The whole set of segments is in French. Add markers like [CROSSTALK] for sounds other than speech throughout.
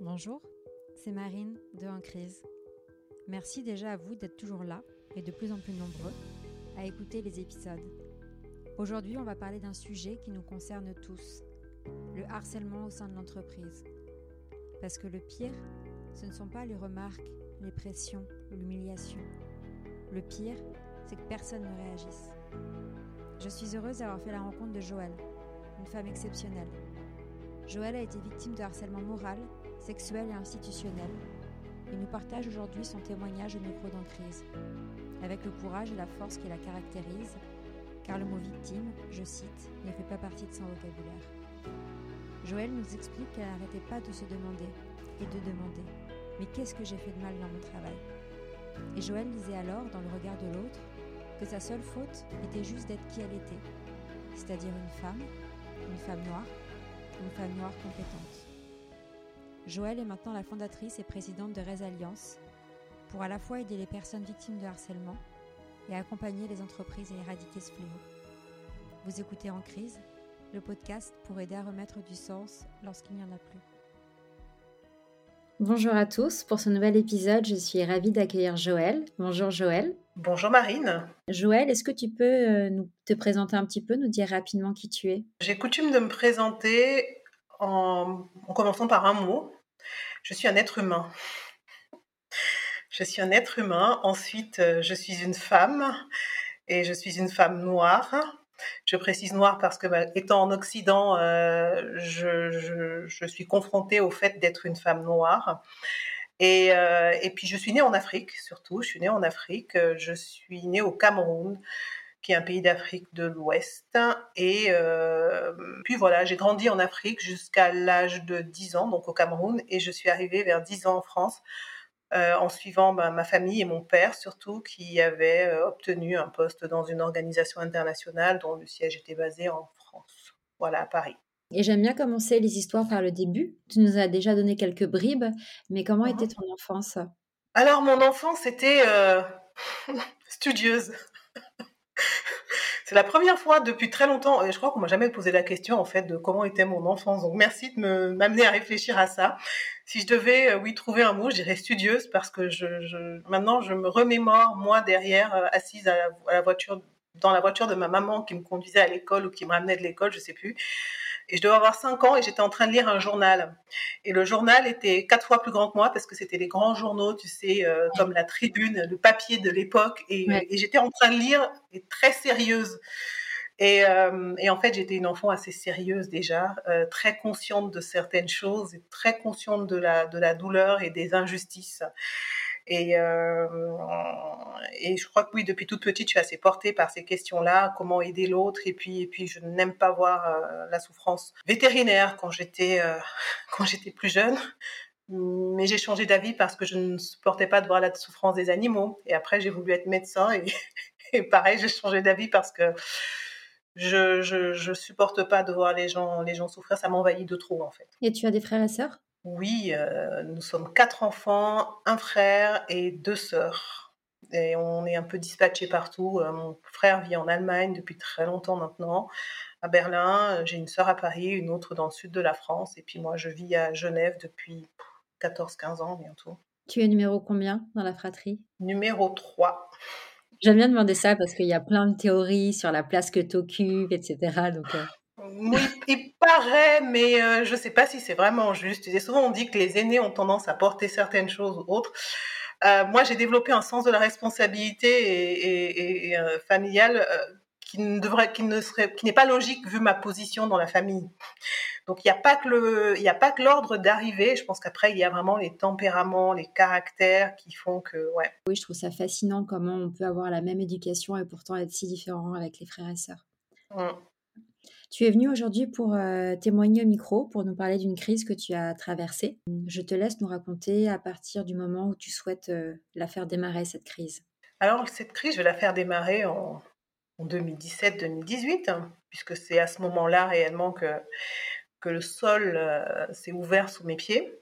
Bonjour, c'est Marine de En Crise. Merci déjà à vous d'être toujours là et de plus en plus nombreux à écouter les épisodes. Aujourd'hui, on va parler d'un sujet qui nous concerne tous, le harcèlement au sein de l'entreprise. Parce que le pire, ce ne sont pas les remarques, les pressions ou l'humiliation. Le pire, c'est que personne ne réagisse. Je suis heureuse d'avoir fait la rencontre de Joëlle, une femme exceptionnelle. Joëlle a été victime de harcèlement moral sexuelle et institutionnelle, et nous partage aujourd'hui son témoignage au micro d'emprise, avec le courage et la force qui la caractérise, car le mot victime, je cite, ne fait pas partie de son vocabulaire. Joël nous explique qu'elle n'arrêtait pas de se demander et de demander Mais qu'est-ce que j'ai fait de mal dans mon travail? Et Joël disait alors, dans le regard de l'autre, que sa seule faute était juste d'être qui elle était, c'est-à-dire une femme, une femme noire, une femme noire compétente. Joëlle est maintenant la fondatrice et présidente de Alliance pour à la fois aider les personnes victimes de harcèlement et accompagner les entreprises à éradiquer ce fléau. Vous écoutez En crise, le podcast pour aider à remettre du sens lorsqu'il n'y en a plus. Bonjour à tous, pour ce nouvel épisode, je suis ravie d'accueillir Joël. Bonjour Joël. Bonjour Marine. Joël, est-ce que tu peux euh, nous, te présenter un petit peu, nous dire rapidement qui tu es? J'ai coutume de me présenter en commençant par un mot, je suis un être humain. Je suis un être humain. Ensuite, euh, je suis une femme et je suis une femme noire. Je précise noire parce que, bah, étant en Occident, euh, je, suis confrontée au fait d'être une femme noire. Euh, et, puis, je suis née en Afrique, surtout. Je suis née en Afrique. Je suis née au Cameroun qui est un pays d'Afrique de l'Ouest. Et euh, puis voilà, j'ai grandi en Afrique jusqu'à l'âge de 10 ans, donc au Cameroun, et je suis arrivée vers 10 ans en France. Euh, en suivant ben, ma famille et mon père surtout, qui avaient euh, obtenu un poste dans une organisation internationale dont le siège était basé en France, voilà, à Paris. Et j'aime bien commencer les histoires par le début. Tu nous as déjà donné quelques bribes, mais comment mmh était ton enfance? Alors, mon enfance était [LAUGHS] studieuse. [LAUGHS] C'est la première fois depuis très longtemps, et je crois qu'on m'a jamais posé la question en fait de comment était mon enfance. Donc merci de me m'amener à réfléchir à ça. Si je devais, euh, oui, trouver un mot, je dirais studieuse parce que je, maintenant je me remémore moi derrière euh, assise à la, voiture, dans la voiture de ma maman qui me conduisait à l'école ou qui me ramenait de l'école, je sais plus. Et je devais avoir 5 ans et j'étais en train de lire un journal. Et le journal était quatre fois plus grand que moi parce que c'était les grands journaux, tu sais, euh, comme la tribune, le papier de l'époque. Et, j'étais en train de lire et très sérieuse. Et, euh, et en fait, j'étais une enfant assez sérieuse déjà, euh, très consciente de certaines choses et très consciente de la, de la douleur et des injustices. Et, euh, et je crois que oui, depuis toute petite, je suis assez portée par ces questions-là, comment aider l'autre. Et puis, et puis, je n'aime pas voir euh, la souffrance vétérinaire quand j'étais euh, [LAUGHS] quand j'étais plus jeune. Mais j'ai changé d'avis parce que je ne supportais pas de voir la souffrance des animaux. Et après, j'ai voulu être médecin [LAUGHS] et, pareil, j'ai changé d'avis parce que je, je, je supporte pas de voir les gens les gens souffrir. Ça m'envahit de trop en fait. Et tu as des frères et sœurs? Oui, euh, nous sommes quatre enfants, un frère et deux sœurs. Et on est un peu dispatchés partout. Euh, mon frère vit en Allemagne depuis très longtemps maintenant, à Berlin. J'ai une sœur à Paris, une autre dans le sud de la France. Et puis moi, je vis à Genève depuis 14-15 ans bientôt. Tu es numéro combien dans la fratrie? Numéro 3. J'aime bien demander ça parce qu'il y a plein de théories sur la place que tu occupes, etc. Donc, euh, oui, il paraît, mais euh, je ne sais pas si c'est vraiment juste. Et souvent, on dit que les aînés ont tendance à porter certaines choses ou autres. Euh, moi, j'ai développé un sens de la responsabilité et, et, euh, familiale qui ne devrait, qui ne serait, qui n'est pas logique vu ma position dans la famille. Donc, il n'y a pas que le, il n'y a pas que l'ordre d'arrivée. Je pense qu'après, il y a vraiment les tempéraments, les caractères qui font que, ouais. Oui, je trouve ça fascinant comment on peut avoir la même éducation et pourtant être si différent avec les frères et sœurs. Mmh. Tu es venu aujourd'hui pour euh, témoigner au micro, pour nous parler d'une crise que tu as traversée. Je te laisse nous raconter à partir du moment où tu souhaites euh, la faire démarrer, cette crise. Alors, cette crise, je vais la faire démarrer en, 2017-2018, hein, puisque c'est à ce moment-là réellement que, que le sol euh, s'est ouvert sous mes pieds.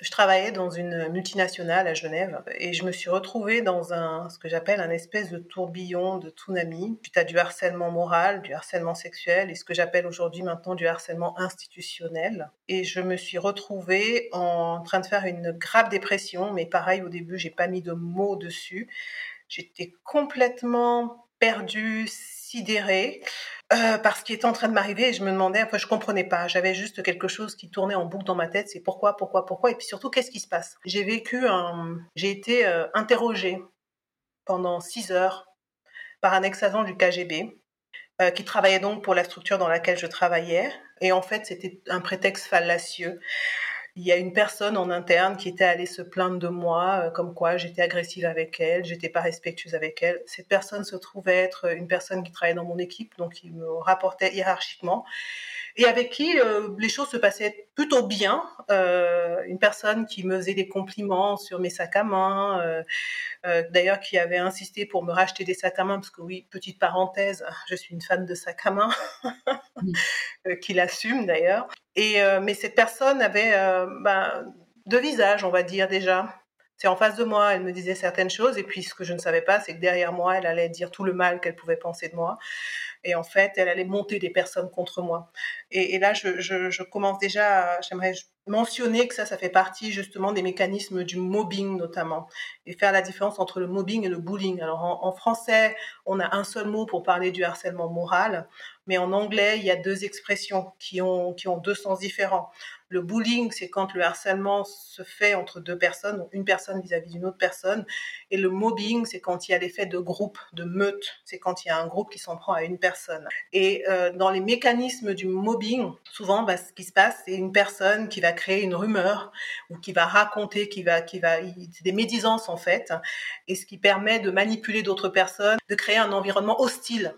Je travaillais dans une multinationale à Genève et je me suis retrouvée dans un, ce que j'appelle un espèce de tourbillon de tsunami. Puis tu as du harcèlement moral, du harcèlement sexuel et ce que j'appelle aujourd'hui maintenant du harcèlement institutionnel. Et je me suis retrouvée en train de faire une grave dépression, mais pareil, au début, j'ai pas mis de mots dessus. J'étais complètement perdue, sidérée. Euh, parce qu'il était en train de m'arriver et je me demandais, enfin je comprenais pas, j'avais juste quelque chose qui tournait en boucle dans ma tête, c'est pourquoi, pourquoi, pourquoi, et puis surtout qu'est-ce qui se passe? J'ai vécu j'ai été euh, interrogée pendant six heures par un ex-agent du KGB euh, qui travaillait donc pour la structure dans laquelle je travaillais, et en fait c'était un prétexte fallacieux il y a une personne en interne qui était allée se plaindre de moi, euh, comme quoi j'étais agressive avec elle, j'étais pas respectueuse avec elle. Cette personne se trouvait être une personne qui travaillait dans mon équipe, donc il me rapportait hiérarchiquement et avec qui euh, les choses se passaient plutôt bien. Euh, une personne qui me faisait des compliments sur mes sacs à main, euh, d'ailleurs qui avait insisté pour me racheter des sacs à main, parce que oui, petite parenthèse, je suis une fan de sacs à main, [LAUGHS] [LAUGHS] qui l'assume d'ailleurs. Et mais cette personne avait ben, deux visages, on va dire déjà. C'est en face de moi, elle me disait certaines choses, et puis ce que je ne savais pas, c'est que derrière moi, elle allait dire tout le mal qu'elle pouvait penser de moi. Et en fait, elle allait monter des personnes contre moi. Et, là, je, commence déjà, j'aimerais mentionner que ça, ça fait partie justement des mécanismes du mobbing notamment, et faire la différence entre le mobbing et le bullying. Alors en français, on a un seul mot pour parler du harcèlement moral, mais en anglais, il y a deux expressions qui ont, qui ont deux sens différents. Le bullying, c'est quand le harcèlement se fait entre deux personnes, une personne vis-à-vis d'une autre personne. Et le mobbing, c'est quand il y a l'effet de groupe, de meute. C'est quand il y a un groupe qui s'en prend à une personne. Et euh, dans les mécanismes du mobbing, souvent, bah, ce qui se passe, c'est une personne qui va créer une rumeur ou qui va raconter, qui va, qui va, des médisances en fait, et ce qui permet de manipuler d'autres personnes, de créer un environnement hostile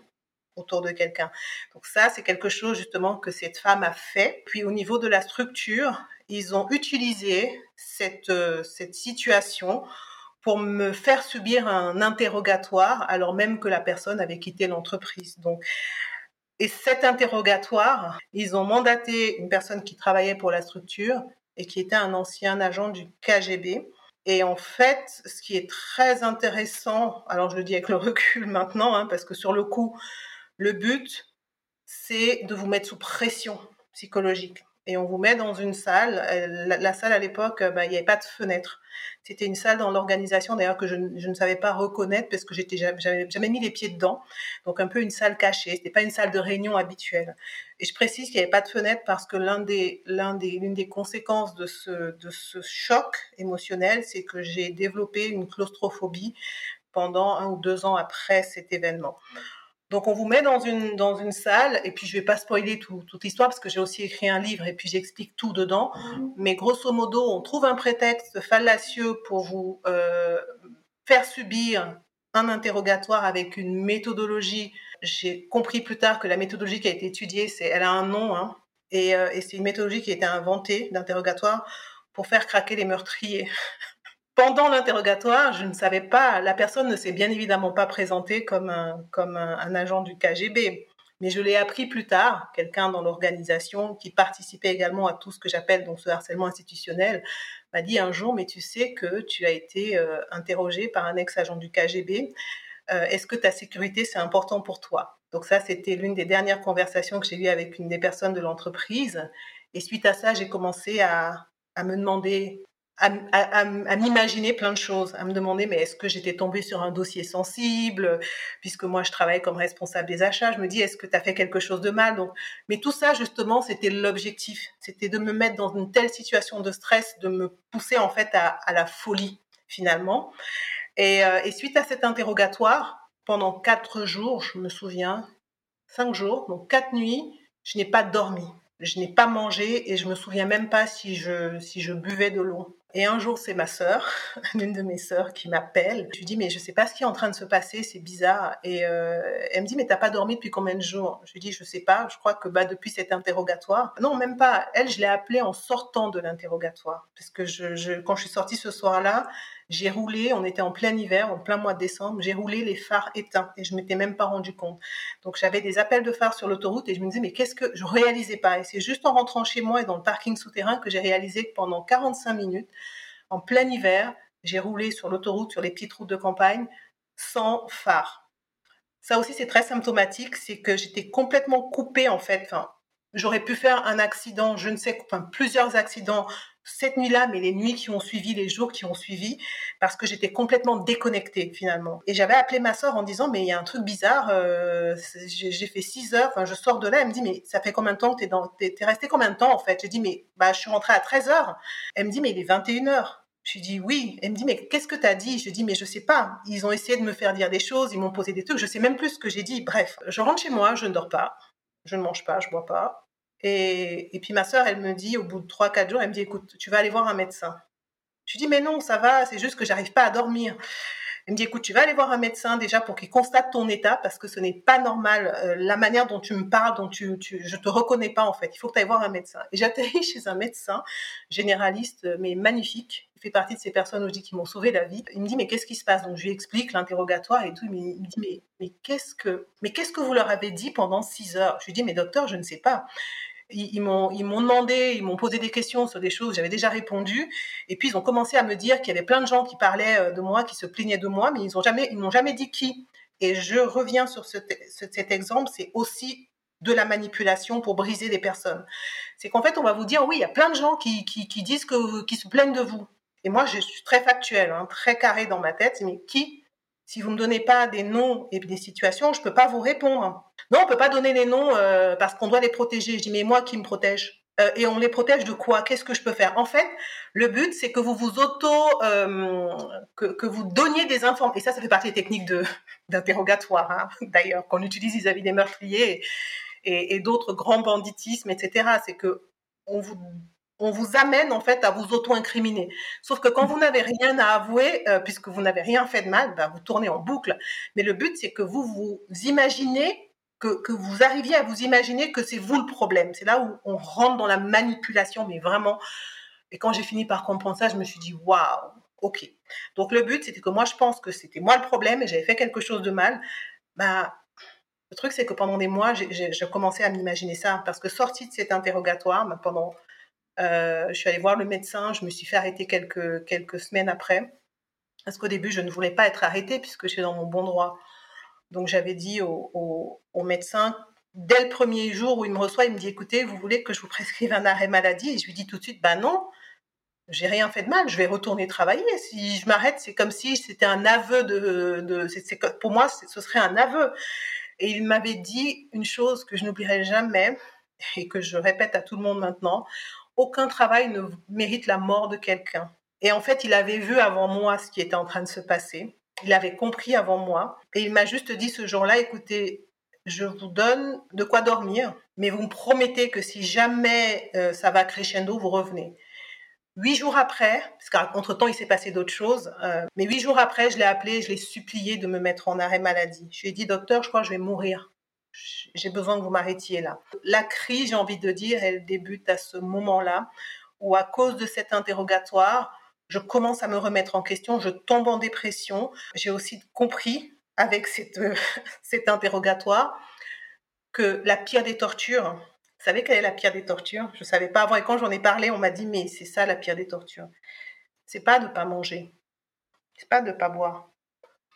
autour de quelqu'un. Donc ça, c'est quelque chose justement que cette femme a fait. Puis au niveau de la structure, ils ont utilisé cette, euh, cette situation pour me faire subir un interrogatoire alors même que la personne avait quitté l'entreprise. Donc, et cet interrogatoire, ils ont mandaté une personne qui travaillait pour la structure et qui était un ancien agent du KGB. Et en fait, ce qui est très intéressant, alors je le dis avec le [LAUGHS] recul maintenant, hein, parce que sur le coup, le but, c'est de vous mettre sous pression psychologique. Et on vous met dans une salle. Euh, la, salle à l'époque, euh, bah, il n'y avait pas de fenêtre. C'était une salle dans l'organisation d'ailleurs que je, ne savais pas reconnaître parce que j'étais j'avais jamais mis les pieds dedans. Donc un peu une salle cachée. C'était pas une salle de réunion habituelle. Et je précise qu'il n'y avait pas de fenêtre parce que l'une des conséquences de ce de ce choc émotionnel, c'est que j'ai développé une claustrophobie pendant un ou deux ans après cet événement. Donc on vous met dans une dans une salle et puis je vais pas spoiler tout, toute l'histoire parce que j'ai aussi écrit un livre et puis j'explique tout dedans. Mais grosso modo, on trouve un prétexte fallacieux pour vous euh, faire subir un interrogatoire avec une méthodologie. J'ai compris plus tard que la méthodologie qui a été étudiée, c'est elle a un nom hein, et, euh, et c'est une méthodologie qui a été inventée d'interrogatoire pour faire craquer les meurtriers. Pendant l'interrogatoire, je ne savais pas, la personne ne s'est bien évidemment pas présentée comme un, comme un, agent du KGB, mais je l'ai appris plus tard, quelqu'un dans l'organisation qui participait également à tout ce que j'appelle donc ce harcèlement institutionnel, m'a dit un jour, mais tu sais que tu as été euh, interrogé par un ex-agent du KGB, euh, est-ce que ta sécurité c'est important pour toi? Donc ça, c'était l'une des dernières conversations que j'ai eues avec une des personnes de l'entreprise, et suite à ça, j'ai commencé à, à me demander à, m'imaginer plein de choses, à me demander mais est-ce que j'étais tombée sur un dossier sensible, puisque moi je travaille comme responsable des achats, je me dis est-ce que tu as fait quelque chose de mal? Donc mais tout ça justement c'était l'objectif, c'était de me mettre dans une telle situation de stress, de me pousser en fait à, à la folie finalement. Et, euh, et suite à cet interrogatoire, pendant quatre jours, je me souviens, cinq jours, donc quatre nuits, je n'ai pas dormi je n'ai pas mangé et je me souviens même pas si je si je buvais de l'eau. Et un jour, c'est ma sœur, [LAUGHS] l'une de mes sœurs, qui m'appelle. Je lui dis, mais je sais pas ce qui est en train de se passer, c'est bizarre. Et euh, elle me dit, mais t'as pas dormi depuis combien de jours? Je lui dis, je sais pas. Je crois que bah depuis cet interrogatoire. Non, même pas. Elle, je l'ai appelée en sortant de l'interrogatoire, parce que je, quand je suis sortie ce soir-là, j'ai roulé, on était en plein hiver, en plein mois de décembre, j'ai roulé les phares éteints et je m'étais même pas rendu compte. Donc j'avais des appels de phares sur l'autoroute et je me disais mais qu'est-ce que je réalisais pas et c'est juste en rentrant chez moi et dans le parking souterrain que j'ai réalisé que pendant 45 minutes en plein hiver, j'ai roulé sur l'autoroute sur les petites routes de campagne sans phare. Ça aussi c'est très symptomatique, c'est que j'étais complètement coupée en fait, enfin J'aurais pu faire un accident, je ne sais, enfin plusieurs accidents cette nuit-là, mais les nuits qui ont suivi, les jours qui ont suivi, parce que j'étais complètement déconnectée finalement. Et j'avais appelé ma soeur en disant, mais il y a un truc bizarre, euh, j'ai fait 6 heures, enfin je sors de là, elle me dit, mais ça fait combien de temps que t'es dans, resté combien de temps en fait? J'ai dit, mais bah je suis rentrée à 13 heures. Elle me dit, mais il est 21 heures. Je lui dis oui. Elle me dit mais qu'est-ce que tu as dit? Je dis mais je sais pas. Ils ont essayé de me faire dire des choses, ils m'ont posé des trucs, je sais même plus ce que j'ai dit. Bref, je rentre chez moi, je ne dors pas, je ne mange pas, je bois pas. Et, puis ma sœur, elle me dit, au bout de 3-4 jours, elle me dit, écoute, tu vas aller voir un médecin. Je dis, mais non, ça va, c'est juste que j'arrive pas à dormir. Elle me dit, écoute, tu vas aller voir un médecin déjà pour qu'il constate ton état parce que ce n'est pas normal. Euh, la manière dont tu me parles, dont tu, je te reconnais pas en fait. Il faut que tu ailles voir un médecin. Et j'atterris [LAUGHS] chez un médecin généraliste, mais magnifique. Il fait partie de ces personnes dis qui m'ont sauvé la vie. Il me dit, mais qu'est-ce qui se passe? Donc je lui explique l'interrogatoire et tout. Il me dit, mais, mais qu'est-ce que, mais qu'est-ce que vous leur avez dit pendant six heures? Je lui dis, mais docteur, je ne sais pas ils, m'ont demandé, ils m'ont posé des questions sur des choses, j'avais déjà répondu, et puis ils ont commencé à me dire qu'il y avait plein de gens qui parlaient euh, de moi, qui se plaignaient de moi, mais ils ont jamais, jamais dit qui. Et je reviens sur ce, cet exemple, c'est aussi de la manipulation pour briser les personnes. C'est qu'en fait, on va vous dire, oui, il y a plein de gens qui, disent que, se plaignent de vous. Et moi, je suis très factuelle, hein, très carré dans ma tête, mais qui si vous me donnez pas des noms et des situations, je peux pas vous répondre. Non, on peut pas donner les noms euh, parce qu'on doit les protéger. Je dis mais moi qui me protège euh, et on les protège de quoi? Qu'est-ce que je peux faire? En fait, le but c'est que vous vous auto euh, que, vous donniez des informations. Et ça, ça fait partie des techniques de [LAUGHS] d'interrogatoire, hein, d'ailleurs, qu'on utilise vis-à-vis des meurtriers et, d'autres grands banditismes, etc. C'est que on vous on vous amène en fait à vous auto-incriminer. Sauf que quand vous n'avez rien à avouer, puisque vous n'avez rien fait de mal, bah, vous tournez en boucle. Mais le but, c'est que vous vous imaginez, que, vous arriviez à vous imaginer que c'est vous le problème. C'est là où on rentre dans la manipulation, mais vraiment. Et quand j'ai fini par comprendre ça, je me suis dit, waouh, ok. Donc le but, c'était que moi, je pense que c'était moi le problème et j'avais fait quelque chose de mal. Bah, le truc, c'est que pendant des mois, j'ai commencé à m'imaginer ça. Parce que sorti de cet interrogatoire, bah, pendant euh, je suis allée voir le médecin, je me suis fait arrêter quelques, quelques semaines après. Parce qu'au début, je ne voulais pas être arrêtée puisque je suis dans mon bon droit. Donc j'avais dit au, médecin, dès le premier jour où il me reçoit, il me dit, écoutez, vous voulez que je vous prescrive un arrêt maladie? Et je lui dis tout de suite, bah non, j'ai rien fait de mal, je vais retourner travailler. Si je m'arrête, c'est comme si c'était un aveu de, pour moi, ce serait un aveu. Et il m'avait dit une chose que je n'oublierai jamais et que je répète à tout le monde maintenant aucun travail ne mérite la mort de quelqu'un. Et en fait, il avait vu avant moi ce qui était en train de se passer. Il avait compris avant moi. Et il m'a juste dit ce jour-là, écoutez, je vous donne de quoi dormir, mais vous me promettez que si jamais euh, ça va crescendo, vous revenez. Huit jours après, parce qu'entre-temps, il s'est passé d'autres choses, euh, mais huit jours après, je l'ai appelé, je l'ai supplié de me mettre en arrêt maladie. Je lui ai dit, docteur, je crois que je vais mourir j'ai besoin que vous m'arrêtiez là. La crise, j'ai envie de dire, elle débute à ce moment-là où à cause de cet interrogatoire, je commence à me remettre en question, je tombe en dépression. J'ai aussi compris avec cette, [LAUGHS] cet interrogatoire que la pire des tortures, vous savez quelle est la pire des tortures? Je ne savais pas avant et quand j'en ai parlé, on m'a dit mais c'est ça la pire des tortures. C'est pas de pas manger, c'est pas de pas boire.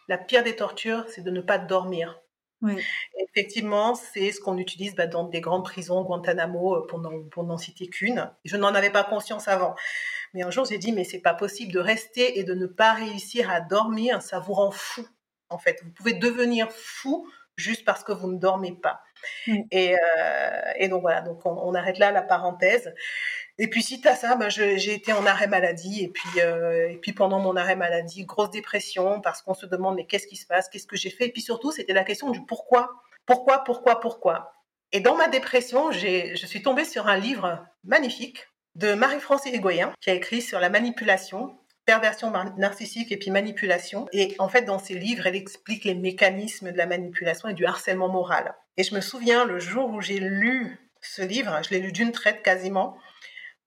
La pire des tortures, c'est de ne pas dormir. Effectivement, c'est ce qu'on utilise bah, dans des grandes prisons, Guantanamo, euh, pour n'en citer qu'une. Je n'en avais pas conscience avant. Mais un jour, j'ai dit, mais c'est pas possible de rester et de ne pas réussir à dormir, ça vous rend fou. En fait, vous pouvez devenir fou juste parce que vous ne dormez pas. Et, euh, et, donc voilà, donc on, arrête là la parenthèse. Et puis si tu as ça, ben j'ai été en arrêt maladie et puis euh, et puis pendant mon arrêt maladie, grosse dépression parce qu'on se demande mais qu'est-ce qui se passe, qu'est-ce que j'ai fait? Et puis surtout c'était la question du pourquoi, pourquoi, pourquoi, pourquoi? Et dans ma dépression, je suis tombée sur un livre magnifique de Marie-France Egoyen qui a écrit sur la manipulation perversion narcissique et puis manipulation. Et en fait, dans ses livres, elle explique les mécanismes de la manipulation et du harcèlement moral. Et je me souviens, le jour où j'ai lu ce livre, je l'ai lu d'une traite quasiment,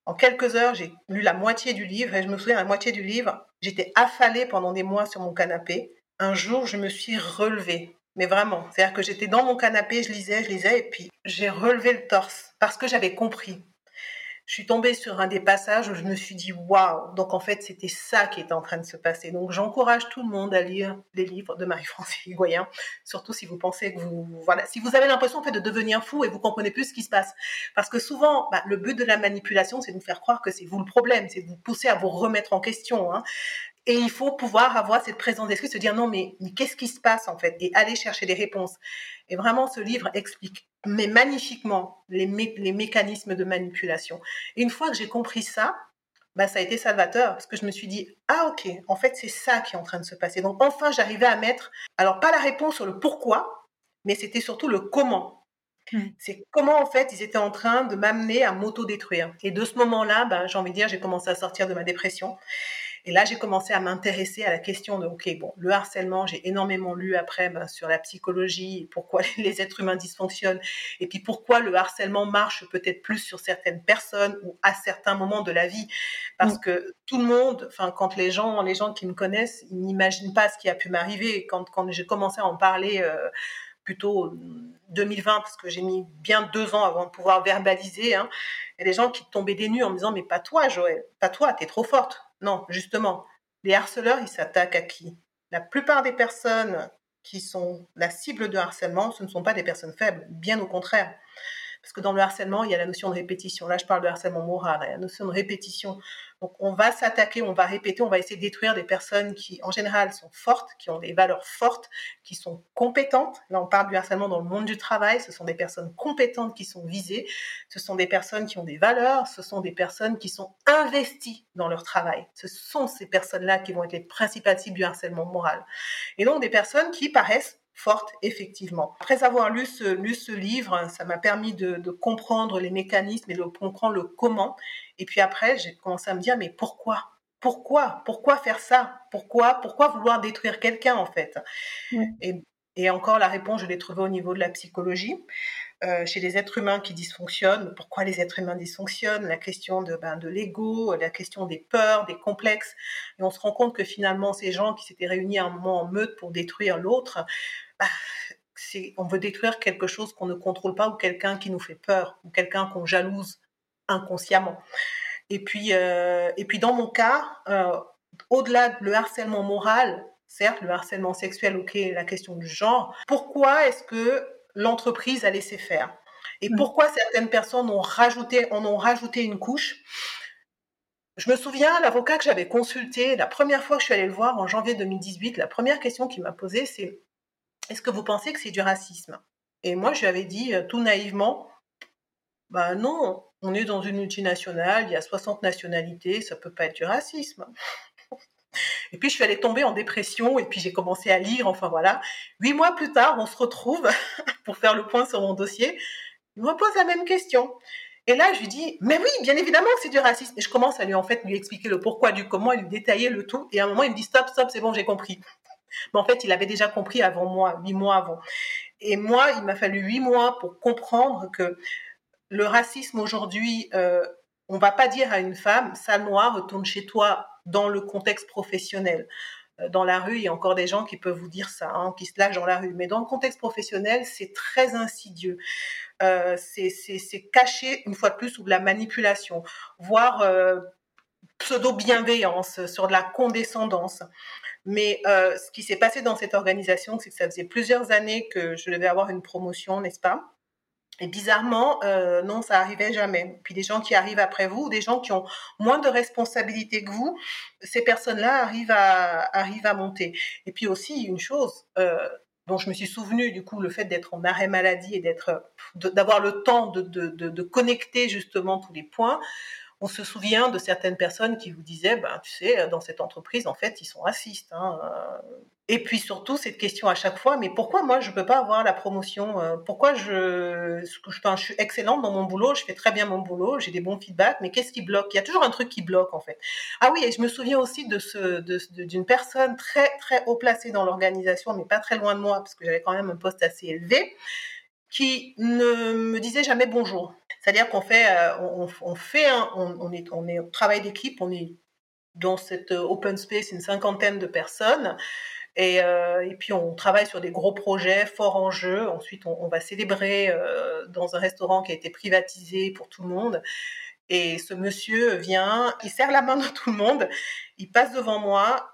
En quelques heures, j'ai lu la moitié du livre et je me souviens, la moitié du livre, j'étais affalée pendant des mois sur mon canapé. Un jour, je me suis relevée. Mais vraiment, c'est-à-dire que j'étais dans mon canapé, je lisais, je lisais, et puis j'ai relevé le torse parce que j'avais compris je suis tombée sur un des passages où je me suis dit waouh. Donc en fait c'était ça qui était en train de se passer. Donc j'encourage tout le monde à lire les livres de Marie-France [LAUGHS] Higuayen surtout si vous pensez que vous voilà si vous avez l'impression en fait de devenir fou et vous comprenez plus ce qui se passe. Parce que souvent bah, le but de la manipulation c'est de vous faire croire que c'est vous le problème c'est de vous pousser à vous remettre en question hein. Et il faut pouvoir avoir cette présence d'esprit, se dire non, mais, mais qu'est-ce qui se passe en fait? Et aller chercher des réponses. Et vraiment, ce livre explique, mais magnifiquement, les, les mécanismes de manipulation. Et une fois que j'ai compris ça, bah, ça a été salvateur parce que je me suis dit ah ok en fait c'est ça qui est en train de se passer. Donc enfin j'arrivais à mettre alors pas la réponse sur le pourquoi mais c'était surtout le comment. C'est comment en fait ils étaient en train de m'amener à m'auto-détruire. Et de ce moment-là bah, j'ai envie de dire j'ai commencé à sortir de ma dépression et là, j'ai commencé à m'intéresser à la question de, OK, bon, le harcèlement, j'ai énormément lu après ben, sur la psychologie, pourquoi [LAUGHS] les êtres humains dysfonctionnent, et puis pourquoi le harcèlement marche peut-être plus sur certaines personnes ou à certains moments de la vie. Parce mm. que tout le monde, enfin, quand les gens, les gens qui me connaissent, ils n'imaginent pas ce qui a pu m'arriver. Quand, quand j'ai commencé à en parler, euh, plutôt 2020 parce que j'ai mis bien deux ans avant de pouvoir verbaliser. Hein. Il y a des gens qui tombaient des nues en me disant mais pas toi Joël, pas toi, t'es trop forte. Non, justement, les harceleurs, ils s'attaquent à qui? La plupart des personnes qui sont la cible de harcèlement, ce ne sont pas des personnes faibles, bien au contraire. Parce que dans le harcèlement, il y a la notion de répétition. Là, je parle de harcèlement moral, il y a la notion de répétition. Donc, on va s'attaquer, on va répéter, on va essayer de détruire des personnes qui, en général, sont fortes, qui ont des valeurs fortes, qui sont compétentes. Là, on parle du harcèlement dans le monde du travail. Ce sont des personnes compétentes qui sont visées. Ce sont des personnes qui ont des valeurs. Ce sont des personnes qui sont investies dans leur travail. Ce sont ces personnes-là qui vont être les principales cibles du harcèlement moral. Et donc, des personnes qui paraissent forte, effectivement. Après avoir lu ce, lu ce livre, ça m'a permis de, de, comprendre les mécanismes et de comprendre le comment. Et puis après, j'ai commencé à me dire, mais pourquoi? Pourquoi? Pourquoi faire ça? Pourquoi? Pourquoi vouloir détruire quelqu'un, en fait? Et, et, encore, la réponse, je l'ai trouvée au niveau de la psychologie. Euh, chez les êtres humains qui dysfonctionnent, pourquoi les êtres humains dysfonctionnent, la question de, ben, de l'ego, la question des peurs, des complexes. Et on se rend compte que finalement, ces gens qui s'étaient réunis à un moment en meute pour détruire l'autre, bah, on veut détruire quelque chose qu'on ne contrôle pas ou quelqu'un qui nous fait peur ou quelqu'un qu'on jalouse inconsciemment. Et puis, euh, et puis dans mon cas, euh, au-delà de le harcèlement moral, certes, le harcèlement sexuel, ok, la question du genre, pourquoi est-ce que l'entreprise a laissé faire. Et pourquoi certaines personnes ont rajouté, en ont rajouté une couche? Je me souviens, l'avocat que j'avais consulté, la première fois que je suis allée le voir en janvier 2018, la première question qu'il m'a posée, c'est est-ce que vous pensez que c'est du racisme? Et moi, je lui avais dit euh, tout naïvement, bah non, on est dans une multinationale, il y a 60 nationalités, ça peut pas être du racisme. Et puis je suis allée tomber en dépression et puis j'ai commencé à lire, enfin voilà. Huit mois plus tard, on se retrouve [LAUGHS] pour faire le point sur mon dossier. Il me pose la même question. Et là, je lui dis, mais oui, bien évidemment c'est du racisme. Et je commence à lui, en fait, lui expliquer le pourquoi du comment, et lui détailler le tout. Et à un moment, il me dit, stop, stop, c'est bon, j'ai compris. [LAUGHS] Mais en fait, il avait déjà compris avant moi, huit mois avant. Et moi, il m'a fallu huit mois pour comprendre que le racisme aujourd'hui, euh, on va pas dire à une femme, sale noire, retourne chez toi dans le contexte professionnel. Euh, dans la rue, il y a encore des gens qui peuvent vous dire ça, hein, qui se lâchent dans la rue. Mais dans le contexte professionnel, c'est très insidieux. Euh, c'est caché, une fois de plus, sous de la manipulation, voire euh, pseudo-bienveillance, sur de la condescendance. Mais euh, ce qui s'est passé dans cette organisation, c'est que ça faisait plusieurs années que je devais avoir une promotion, n'est-ce pas? Et bizarrement, euh, non, ça arrivait jamais. Puis des gens qui arrivent après vous, des gens qui ont moins de responsabilités que vous, ces personnes-là arrivent à arrivent à monter. Et puis aussi une chose euh, dont je me suis souvenu du coup, le fait d'être en arrêt maladie et d'être d'avoir le temps de, de, de, de, connecter justement tous les points on se souvient de certaines personnes qui vous disaient, ben, tu sais, dans cette entreprise, en fait, ils sont racistes. Hein. Et puis surtout, cette question à chaque fois, mais pourquoi moi, je ne peux pas avoir la promotion euh, Pourquoi je, suis excellente dans mon boulot, je fais très bien mon boulot, j'ai des bons feedbacks, mais qu'est-ce qui bloque? Il y a toujours un truc qui bloque, en fait. Ah oui, et je me souviens aussi de d'une personne très, très haut placée dans l'organisation, mais pas très loin de moi, parce que j'avais quand même un poste assez élevé, qui ne me disait jamais bonjour. C'est-à-dire qu'on fait, euh, on, fait, on, est, on est au travail d'équipe, on est dans cette open space une cinquantaine de personnes. Et, euh, et, puis on travaille sur des gros projets forts en jeu. Ensuite, on, va célébrer euh, dans un restaurant qui a été privatisé pour tout le monde. Et ce monsieur vient, il serre la main de tout le monde, il passe devant moi,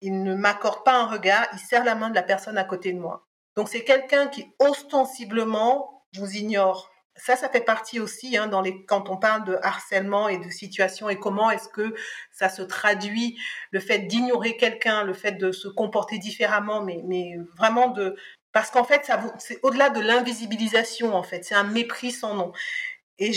il ne m'accorde pas un regard, il serre la main de la personne à côté de moi. Donc c'est quelqu'un qui ostensiblement vous ignore. Ça, ça fait partie aussi hein, dans les, quand on parle de harcèlement et de situation et comment est-ce que ça se traduit, le fait d'ignorer quelqu'un, le fait de se comporter différemment, mais, mais vraiment de... Parce qu'en fait, c'est au-delà de l'invisibilisation, en fait, c'est un mépris sans nom. Et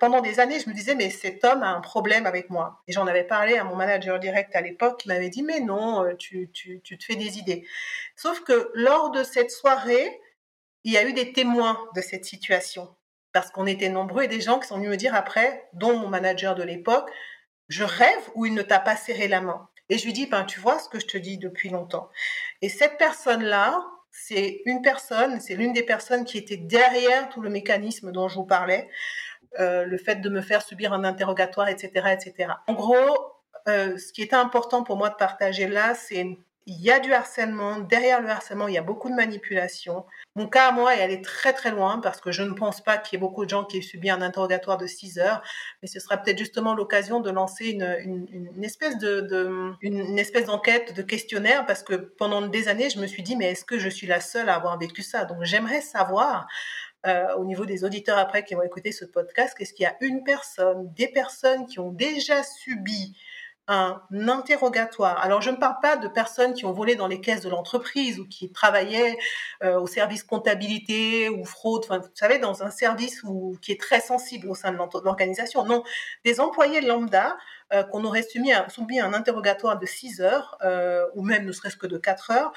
pendant des années, je me disais, mais cet homme a un problème avec moi. Et j'en avais parlé à mon manager direct à l'époque, qui m'avait dit, mais non, euh, tu, tu, tu te fais des idées. Sauf que lors de cette soirée, il y a eu des témoins de cette situation. Parce qu'on était nombreux et des gens qui sont venus me dire après, dont mon manager de l'époque, je rêve ou il ne t'a pas serré la main. Et je lui dis, ben, tu vois ce que je te dis depuis longtemps. Et cette personne-là, c'est une personne, c'est l'une des personnes qui était derrière tout le mécanisme dont je vous parlais, euh, le fait de me faire subir un interrogatoire, etc., etc. En gros, euh, ce qui était important pour moi de partager là, c'est il y a du harcèlement. Derrière le harcèlement, il y a beaucoup de manipulation. Mon cas à moi est allé très très loin parce que je ne pense pas qu'il y ait beaucoup de gens qui aient subi un interrogatoire de 6 heures. Mais ce sera peut-être justement l'occasion de lancer une, une, espèce de une, espèce d'enquête, de questionnaire parce que pendant des années, je me suis dit mais est-ce que je suis la seule à avoir vécu ça? Donc j'aimerais savoir. Euh, au niveau des auditeurs après qui vont écouter ce podcast, qu'est-ce qu'il y a une personne, des personnes qui ont déjà subi un interrogatoire. Alors, je ne parle pas de personnes qui ont volé dans les caisses de l'entreprise ou qui travaillaient euh, au service comptabilité ou fraude, vous savez, dans un service qui est très sensible au sein de l'organisation. Non, des employés lambda euh, qu'on aurait soumis à, un interrogatoire de 6 heures euh, ou même ne serait-ce que de 4 heures.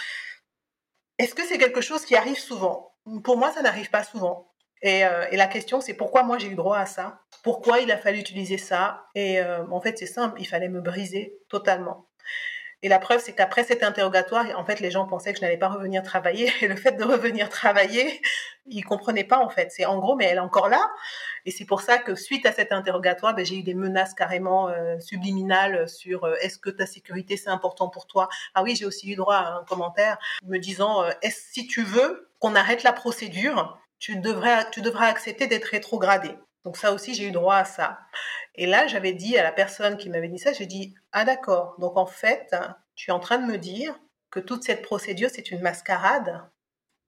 Est-ce que c'est quelque chose qui arrive souvent? Pour moi, ça n'arrive pas souvent. Et, euh, et, la question, c'est pourquoi moi j'ai eu droit à ça? Pourquoi il a fallu utiliser ça? Et euh, en fait, c'est simple, il fallait me briser totalement. Et la preuve, c'est qu'après cet interrogatoire, en fait, les gens pensaient que je n'allais pas revenir travailler. Et le fait de revenir travailler, ils comprenaient pas, en fait. C'est en gros, mais elle est encore là. Et c'est pour ça que suite à cet interrogatoire, ben, j'ai eu des menaces carrément euh, subliminales sur est-ce que ta sécurité c'est important pour toi? Ah oui, j'ai aussi eu droit à un commentaire me disant est-ce si tu veux qu'on arrête la procédure, tu devrais, tu accepter d'être rétrogradé. Donc ça aussi, j'ai eu droit à ça. Et là, j'avais dit à la personne qui m'avait dit ça, j'ai dit, ah d'accord, donc en fait, tu es en train de me dire que toute cette procédure, c'est une mascarade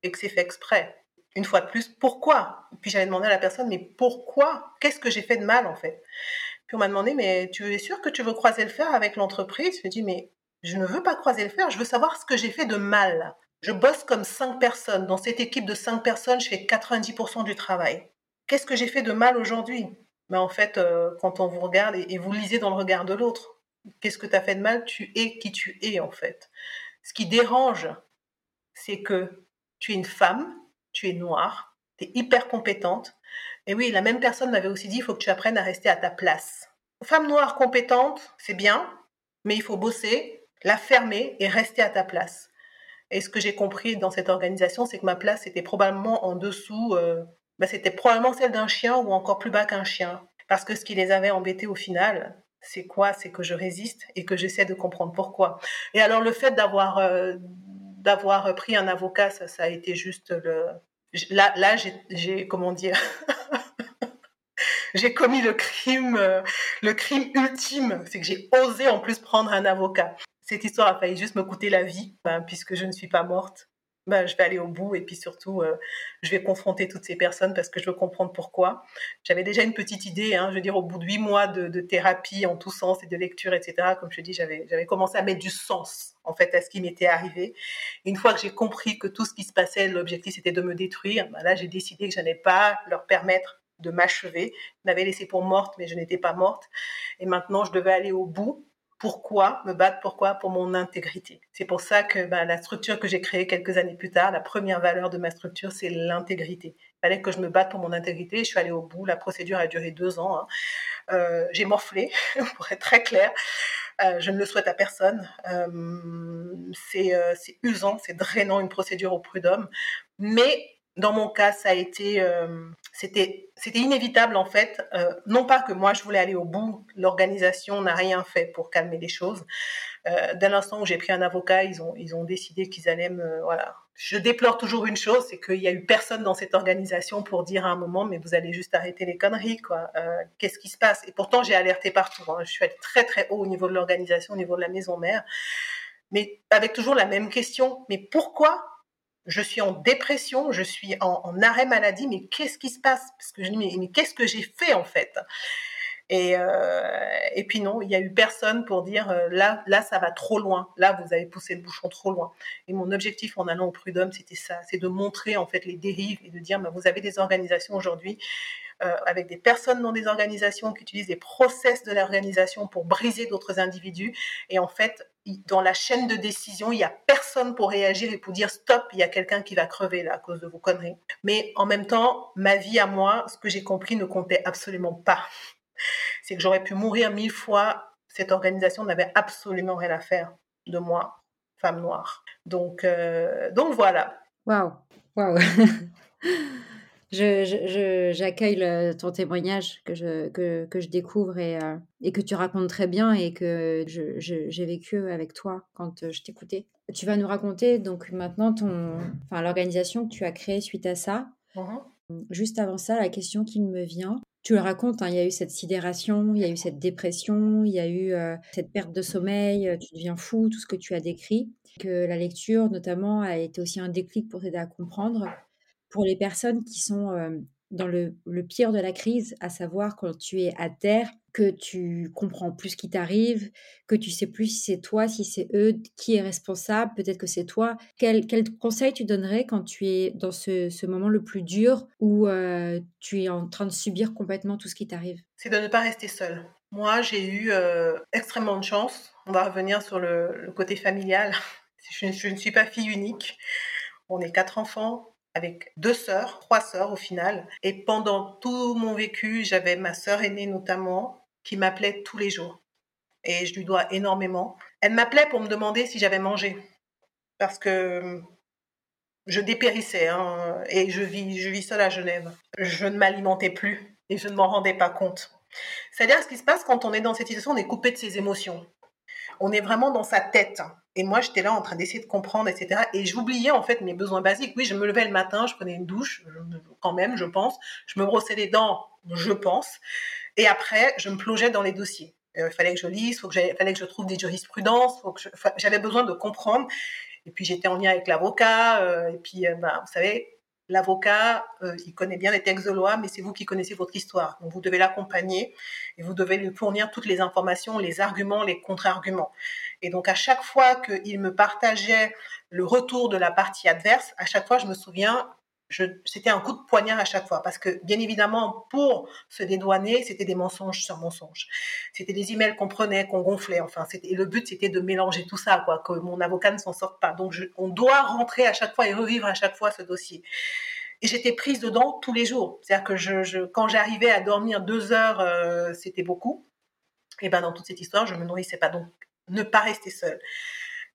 et que c'est fait exprès. Une fois de plus, pourquoi? Puis j'avais demandé à la personne, mais pourquoi? Qu'est-ce que j'ai fait de mal en fait? Puis on m'a demandé, mais tu es sûr que tu veux croiser le fer avec l'entreprise? Je lui ai dit, mais je ne veux pas croiser le fer, je veux savoir ce que j'ai fait de mal. Je bosse comme cinq personnes. Dans cette équipe de cinq personnes, je fais 90% du travail. Qu'est-ce que j'ai fait de mal aujourd'hui? Mais ben, En fait, euh, quand on vous regarde et, vous lisez dans le regard de l'autre, qu'est-ce que tu as fait de mal? Tu es qui tu es en fait. Ce qui dérange, c'est que tu es une femme, tu es noire, tu es hyper compétente. Et oui, la même personne m'avait aussi dit, il faut que tu apprennes à rester à ta place. Femme noire compétente, c'est bien, mais il faut bosser, la fermer et rester à ta place. Et ce que j'ai compris dans cette organisation, c'est que ma place était probablement en dessous, euh, bah, c'était probablement celle d'un chien ou encore plus bas qu'un chien. Parce que ce qui les avait embêtés au final, c'est quoi? C'est que je résiste et que j'essaie de comprendre pourquoi. Et alors le fait d'avoir euh, d'avoir pris un avocat, ça, a été juste le. Là, là, j'ai comment dire? [LAUGHS] J'ai commis le crime, euh, le crime ultime, c'est que j'ai osé en plus prendre un avocat cette histoire a failli juste me coûter la vie, ben, puisque je ne suis pas morte. Ben, je vais aller au bout et puis surtout, euh, je vais confronter toutes ces personnes parce que je veux comprendre pourquoi. J'avais déjà une petite idée, hein, je veux dire, au bout de huit mois de, thérapie en tous sens et de lecture, etc., comme je dis, j'avais, commencé à mettre du sens, en fait, à ce qui m'était arrivé. une fois que j'ai compris que tout ce qui se passait, l'objectif, c'était de me détruire, ben là, j'ai décidé que je n'allais pas leur permettre de m'achever. Je m'avais laissé pour morte, mais je n'étais pas morte. Et maintenant, je devais aller au bout pourquoi me battre Pourquoi Pour mon intégrité. C'est pour ça que ben, la structure que j'ai créée quelques années plus tard, la première valeur de ma structure, c'est l'intégrité. Il fallait que je me batte pour mon intégrité. Je suis allée au bout. La procédure a duré deux ans. Hein. Euh, j'ai morflé, [LAUGHS] pour être très clair. Euh, je ne le souhaite à personne. Euh, c'est usant, c'est drainant une procédure au prud'homme. Mais dans mon cas, ça a été, euh, c'était, c'était inévitable en fait. Euh, non pas que moi je voulais aller au bout, l'organisation n'a rien fait pour calmer les choses. Euh, dès l'instant où j'ai pris un avocat, ils ont, ils ont décidé qu'ils allaient me, voilà. Je déplore toujours une chose, c'est qu'il y a eu personne dans cette organisation pour dire à un moment, mais vous allez juste arrêter les conneries, quoi. Euh, qu'est-ce qui se passe? Et pourtant, j'ai alerté partout. Hein. Je suis allée très très haut au niveau de l'organisation, au niveau de la maison mère, mais avec toujours la même question. Mais pourquoi je suis en dépression, je suis en, arrêt maladie, mais qu'est-ce qui se passe? Parce que je dis, mais, qu'est-ce que j'ai fait en fait? Et, euh, et puis non, il y a eu personne pour dire euh, là, là, ça va trop loin. Là, vous avez poussé le bouchon trop loin. Et mon objectif en allant au prud'homme, c'était ça, c'est de montrer en fait les dérives et de dire, bah, vous avez des organisations aujourd'hui euh, avec des personnes dans des organisations qui utilisent des process de l'organisation pour briser d'autres individus. Et en fait, dans la chaîne de décision, il n'y a personne pour réagir et pour dire stop, il y a quelqu'un qui va crever là à cause de vos conneries. Mais en même temps, ma vie à moi, ce que j'ai compris ne comptait absolument pas. C'est que j'aurais pu mourir mille fois. Cette organisation n'avait absolument rien à faire de moi, femme noire. Donc, euh, donc voilà. Waouh, waouh. [LAUGHS] J'accueille je, ton témoignage que je, que, que je découvre et, euh, et, que tu racontes très bien et que j'ai vécu avec toi quand euh, je t'écoutais. Tu vas nous raconter donc maintenant ton, enfin, l'organisation que tu as créée suite à ça. Mmh Juste avant ça, la question qui me vient, tu le racontes, hein, il y a eu cette sidération, il y a eu cette dépression, il y a eu euh, cette perte de sommeil, tu deviens fou, tout ce que tu as décrit. Que la lecture, notamment, a été aussi un déclic pour t'aider à comprendre pour les personnes qui sont dans le, pire de la crise, à savoir quand tu es à terre, que tu comprends plus ce qui t'arrive, que tu sais plus si c'est toi, si c'est eux, qui est responsable, peut-être que c'est toi. Quel, conseil tu donnerais quand tu es dans ce, moment le plus dur où tu es en train de subir complètement tout ce qui t'arrive? C'est de ne pas rester seul. Moi, j'ai eu extrêmement de chance. On va revenir sur le, côté familial. [LAUGHS] Je ne suis pas fille unique. On est quatre enfants, avec deux sœurs, trois sœurs au final. Et pendant tout mon vécu, j'avais ma sœur aînée notamment qui m'appelait tous les jours. Et je lui dois énormément. Elle m'appelait pour me demander si j'avais mangé. Parce que je dépérissais hein, et je vis, je vis seule à Genève. Je ne m'alimentais plus et je ne m'en rendais pas compte. C'est-à-dire ce qui se passe quand on est dans cette situation, on est coupé de ses émotions. On est vraiment dans sa tête. Et moi, j'étais là en train d'essayer de comprendre, etc. Et j'oubliais en fait mes besoins basiques. Oui, je me levais le matin, je prenais une douche, quand même, je pense. Je me brossais les dents, je pense. Et après, je me plongeais dans les dossiers. Euh, il fallait que je lise, il fallait que je trouve des jurisprudences. J'avais besoin de comprendre. Et puis j'étais en lien avec l'avocat. Euh, et puis, euh, ben, vous savez, L'avocat, il connaît bien les textes de loi, mais c'est vous qui connaissez votre histoire. Donc vous devez l'accompagner et vous devez lui fournir toutes les informations, les arguments, les contre-arguments. Et donc à chaque fois qu'il me partageait le retour de la partie adverse, à chaque fois je me souviens, c'était un coup de poignard à chaque fois parce que bien évidemment pour se dédouaner c'était des mensonges sur mensonges. C'était des emails qu'on prenait qu'on gonflait enfin et le but c'était de mélanger tout ça quoi que mon avocat ne s'en sorte pas. Donc on doit rentrer à chaque fois et revivre à chaque fois ce dossier. Et j'étais prise dedans tous les jours. C'est-à-dire que quand j'arrivais à dormir deux heures euh, c'était beaucoup. Et ben dans toute cette histoire je me nourrissais pas. Donc ne pas rester seule.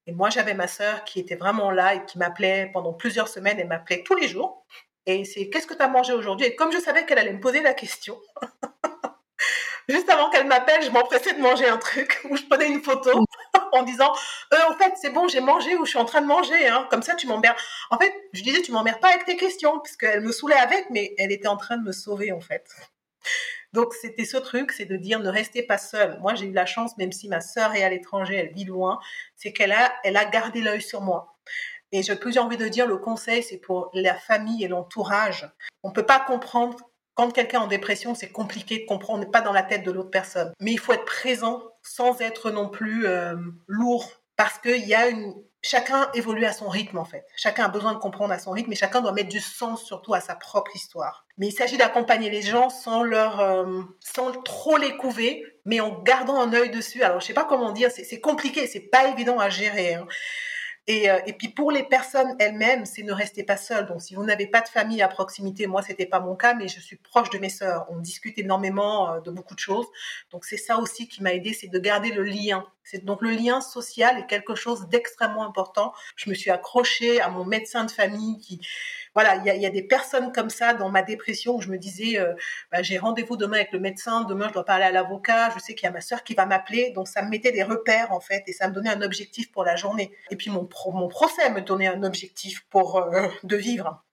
Et moi, j'avais ma sœur qui était vraiment là et qui m'appelait pendant plusieurs semaines. Elle m'appelait tous les jours. Et c'est qu'est-ce que tu as mangé aujourd'hui? Et comme je savais qu'elle allait me poser la question, [LAUGHS] juste avant qu'elle m'appelle, je m'empressais de manger un truc où je prenais une photo [LAUGHS] en disant euh, en fait c'est bon j'ai mangé ou je suis en train de manger hein. comme ça tu m'emmerdes en fait je disais tu m'emmerdes pas avec tes questions puisqu'elle me saoulait avec mais elle était en train de me sauver en fait donc c'était ce truc, c'est de dire ne restez pas seul. Moi j'ai eu la chance, même si ma sœur est à l'étranger, elle vit loin, c'est qu'elle a, elle a gardé l'œil sur moi. Et j'ai plus envie de dire le conseil, c'est pour la famille et l'entourage. On peut pas comprendre quand quelqu'un est en dépression, c'est compliqué de comprendre, on n'est pas dans la tête de l'autre personne. Mais il faut être présent sans être non plus euh, lourd, parce qu'il y a une, chacun évolue à son rythme en fait. Chacun a besoin de comprendre à son rythme et chacun doit mettre du sens surtout à sa propre histoire. Mais il s'agit d'accompagner les gens sans leur, euh, sans trop les couver, mais en gardant un œil dessus. Alors je sais pas comment dire, c'est compliqué, c'est pas évident à gérer. Hein. Et, euh, et, puis pour les personnes elles-mêmes, c'est ne restez pas seul. Donc si vous n'avez pas de famille à proximité, moi c'était pas mon cas, mais je suis proche de mes sœurs. On discute énormément euh, de beaucoup de choses. Donc c'est ça aussi qui m'a aidé, c'est de garder le lien. C'est donc le lien social est quelque chose d'extrêmement important. Je me suis accrochée à mon médecin de famille qui voilà, il y a, des personnes comme ça dans ma dépression où je me disais, euh, bah, j'ai rendez-vous demain avec le médecin, demain je dois parler à l'avocat, je sais qu'il y a ma sœur qui va m'appeler, donc ça me mettait des repères en fait et ça me donnait un objectif pour la journée. Et puis mon, mon procès me donnait un objectif pour euh, de vivre.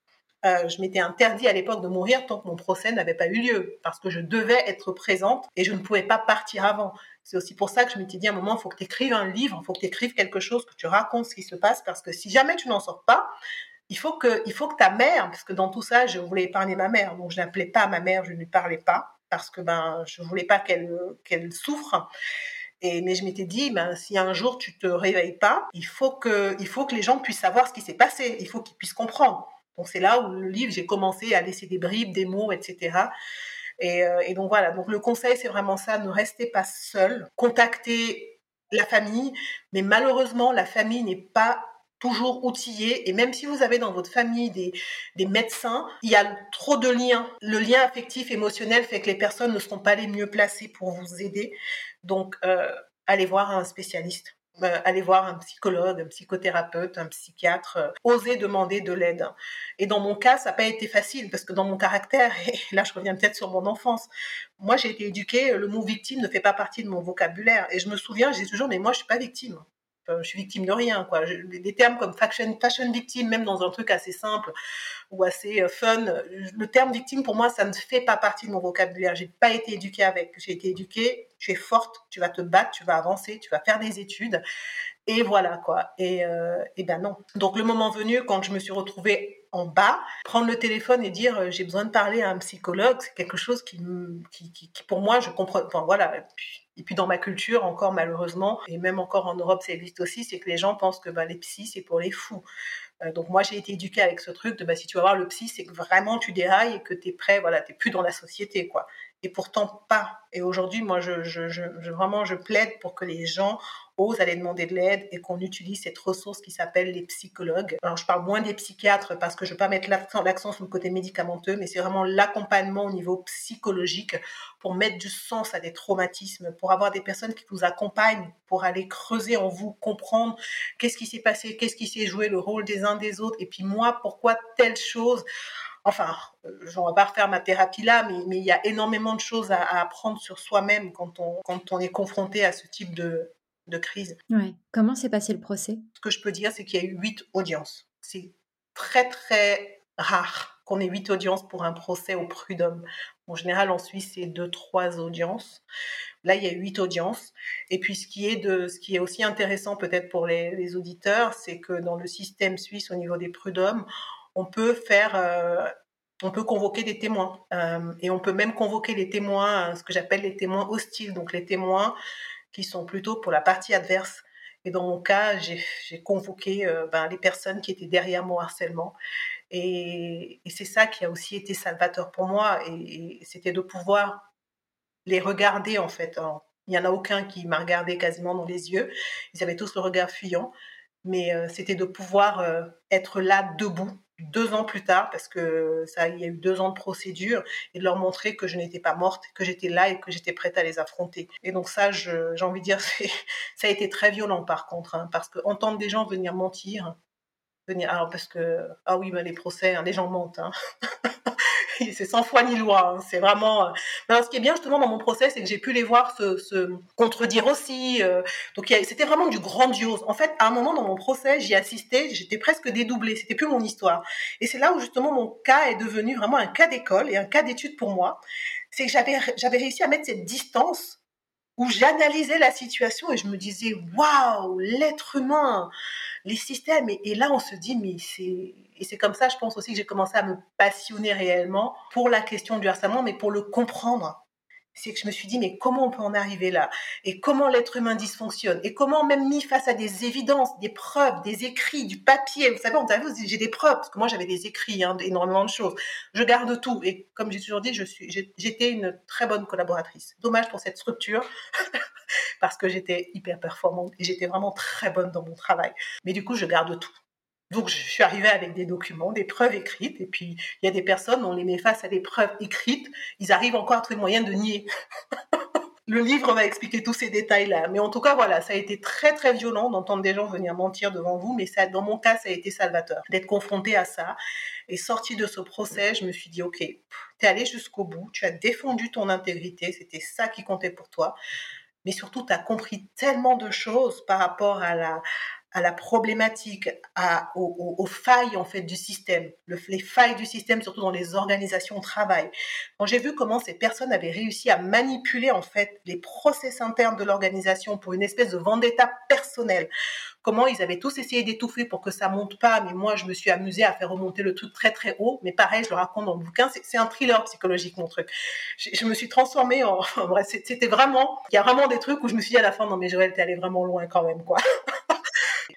Euh, je m'étais interdit à l'époque de mourir tant que mon procès n'avait pas eu lieu, parce que je devais être présente et je ne pouvais pas partir avant. C'est aussi pour ça que je m'étais dit à un moment, il faut que tu écrives un livre, il faut que tu écrives quelque chose, que tu racontes ce qui se passe, parce que si jamais tu n'en sors pas, il faut que, il faut que ta mère, parce que dans tout ça, je voulais épargner ma mère, donc je n'appelais pas ma mère, je ne lui parlais pas, parce que ben, je voulais pas qu'elle, qu'elle souffre. Et, mais je m'étais dit, ben, si un jour tu te réveilles pas, il faut que, il faut que les gens puissent savoir ce qui s'est passé, il faut qu'ils puissent comprendre. Donc c'est là où le livre, j'ai commencé à laisser des bribes, des mots, etc. Et, euh, et donc voilà, donc le conseil, c'est vraiment ça, ne restez pas seul, contactez la famille, mais malheureusement, la famille n'est pas toujours outillé. Et même si vous avez dans votre famille des, des médecins, il y a trop de liens. Le lien affectif, émotionnel fait que les personnes ne seront pas les mieux placées pour vous aider. Donc, euh, allez voir un spécialiste. Euh, allez voir un psychologue, un psychothérapeute, un psychiatre, euh, osez demander de l'aide. Et dans mon cas, ça n'a pas été facile parce que dans mon caractère, [LAUGHS] et là je reviens peut-être sur mon enfance, moi j'ai été éduquée, le mot victime ne fait pas partie de mon vocabulaire. Et je me souviens, j'ai toujours, mais moi je suis pas victime je suis victime de rien, quoi. des termes comme fashion, fashion victime, même dans un truc assez simple ou assez euh, fun, le terme victime, pour moi, ça ne fait pas partie de mon vocabulaire. J'ai pas été éduquée avec. J'ai été éduquée, tu es forte, tu vas te battre, tu vas avancer, tu vas faire des études. Et voilà, quoi. Et, euh, ben non. Donc, le moment venu, quand je me suis retrouvée en bas, prendre le téléphone et dire euh, j'ai besoin de parler à un psychologue, c'est quelque chose qui, pour moi, je comprends. Enfin, voilà. Et puis dans ma culture, encore malheureusement, et même encore en Europe, ça existe aussi, c'est que les gens pensent que ben, les psys, c'est pour les fous. Euh, donc moi, j'ai été éduquée avec ce truc de bah, si tu vas voir le psy, c'est que vraiment tu dérailles et que tu es prêt, voilà, tu plus dans la société. quoi. Et pourtant pas. Et aujourd'hui, moi, je, vraiment, je plaide pour que les gens osent aller demander de l'aide et qu'on utilise cette ressource qui s'appelle les psychologues. Alors, je parle moins des psychiatres parce que je ne veux pas mettre l'accent sur le côté médicamenteux, mais c'est vraiment l'accompagnement au niveau psychologique pour mettre du sens à des traumatismes, pour avoir des personnes qui vous accompagnent, pour aller creuser en vous, comprendre qu'est-ce qui s'est passé, qu'est-ce qui s'est joué, le rôle des uns des autres, et puis moi, pourquoi telle chose? Enfin, je ne vais pas refaire ma thérapie là, mais, mais, il y a énormément de choses à, à apprendre sur soi-même quand on, quand on est confronté à ce type de, de crise. Ouais. Comment s'est passé le procès? Ce que je peux dire, c'est qu'il y a eu huit audiences. C'est très, très rare qu'on ait huit audiences pour un procès au prud'homme. En général, en Suisse, c'est deux, trois audiences. Là, il y a huit audiences. Et puis, ce qui est, de, ce qui est aussi intéressant peut-être pour les, les auditeurs, c'est que dans le système suisse, au niveau des prud'hommes, on peut faire euh, on peut convoquer des témoins euh, et on peut même convoquer les témoins, ce que j'appelle les témoins hostiles, donc les témoins qui sont plutôt pour la partie adverse. Et dans mon cas, j'ai convoqué euh, ben, les personnes qui étaient derrière mon harcèlement. Et, c'est ça qui a aussi été salvateur pour moi. Et, c'était de pouvoir les regarder, en fait. il n'y en a aucun qui m'a regardé quasiment dans les yeux. Ils avaient tous le regard fuyant. Mais euh, c'était de pouvoir euh, être là, debout, deux ans plus tard, parce que ça, il y a eu deux ans de procédure, et de leur montrer que je n'étais pas morte, que j'étais là et que j'étais prête à les affronter. Et donc ça, j'ai envie de dire, [LAUGHS] ça a été très violent par contre, hein, parce que entendre des gens venir mentir, venir, alors parce que ah oui, ben les procès, hein, les gens mentent. Hein. [LAUGHS] [LAUGHS] c'est sans foi ni loi. Hein. C'est vraiment. Euh, ce qui est bien justement dans mon procès, c'est que j'ai pu les voir se, contredire aussi. Euh. Donc c'était vraiment du grandiose. En fait, à un moment dans mon procès, j'y assistais, j'étais presque dédoublée. C'était plus mon histoire. Et c'est là où justement mon cas est devenu vraiment un cas d'école et un cas d'étude pour moi. C'est que j'avais j'avais réussi à mettre cette distance où j'analysais la situation et je me disais waouh l'être humain les systèmes. Et, là, on se dit, mais c'est. Et c'est comme ça, je pense aussi que j'ai commencé à me passionner réellement pour la question du harcèlement, mais pour le comprendre c'est que je me suis dit, mais comment on peut en arriver là? Et comment l'être humain dysfonctionne? Et comment, même mis face à des évidences, des preuves, des écrits, du papier, vous savez, on j'ai des preuves, parce que moi j'avais des écrits, hein, énormément de choses. Je garde tout. Et comme j'ai toujours dit, je suis, j'étais une très bonne collaboratrice. Dommage pour cette structure, [LAUGHS] parce que j'étais hyper performante et j'étais vraiment très bonne dans mon travail. Mais du coup, je garde tout. Donc, je suis arrivée avec des documents, des preuves écrites, et puis il y a des personnes, on les met face à des preuves écrites, ils arrivent encore à trouver moyen de nier. [LAUGHS] Le livre va expliquer tous ces détails-là. Mais en tout cas, voilà, ça a été très, très violent d'entendre des gens venir mentir devant vous, mais ça, dans mon cas, ça a été salvateur, d'être confronté à ça. Et sorti de ce procès, je me suis dit, OK, tu es allé jusqu'au bout, tu as défendu ton intégrité, c'était ça qui comptait pour toi. Mais surtout, tu as compris tellement de choses par rapport à la, à la problématique, aux, failles en fait du système, le, les failles du système surtout dans les organisations de travail. Quand j'ai vu comment ces personnes avaient réussi à manipuler en fait les process internes de l'organisation pour une espèce de vendetta personnelle, comment ils avaient tous essayé d'étouffer pour que ça monte pas, mais moi je me suis amusée à faire remonter le truc très très haut. Mais pareil, je le raconte dans le bouquin, c'est un thriller psychologique mon truc. Je, me suis transformée en, [LAUGHS] c'était vraiment, il y a vraiment des trucs où je me suis dit à la fin, non mais Joël, t'es allé vraiment loin quand même quoi.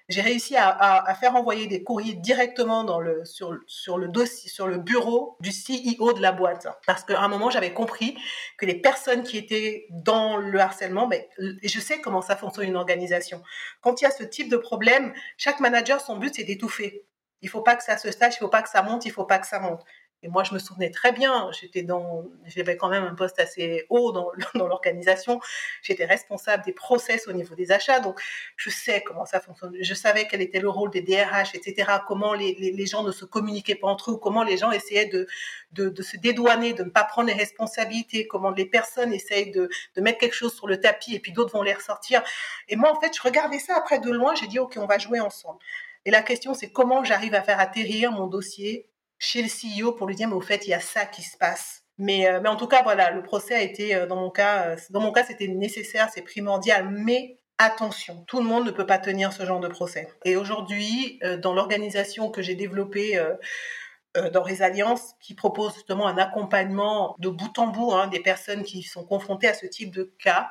J'ai réussi à, faire envoyer des courriers directement dans le, sur, sur le dossier, sur le bureau du CEO de la boîte. Parce qu'à un moment, j'avais compris que les personnes qui étaient dans le harcèlement, ben, je sais comment ça fonctionne une organisation. Quand il y a ce type de problème, chaque manager, son but, c'est d'étouffer. Il faut pas que ça se sache, il faut pas que ça monte, il faut pas que ça monte. Et moi, je me souvenais très bien, j'étais dans, j'avais quand même un poste assez haut [LAUGHS] dans, l'organisation. J'étais responsable des process au niveau des achats, donc je sais comment ça fonctionne. Je savais quel était le rôle des DRH, etc. Comment les, gens ne se communiquaient pas entre eux, comment les gens essayaient de, de, de, se dédouaner, de ne pas prendre les responsabilités, comment les personnes essayent de, de mettre quelque chose sur le tapis et puis d'autres vont les ressortir. Et moi, en fait, je regardais ça après de loin. J'ai dit, ok, on va jouer ensemble. Et la question, c'est comment j'arrive à faire atterrir mon dossier chez le CEO pour lui dire mais au fait il y a ça qui se passe. Mais, euh, mais en tout cas voilà le procès a été euh, dans mon cas euh, dans mon cas c'était nécessaire c'est primordial mais attention tout le monde ne peut pas tenir ce genre de procès. Et aujourd'hui dans l'organisation que j'ai développée dans les alliances qui propose justement un accompagnement de bout en bout hein, des personnes qui sont confrontées à ce type de cas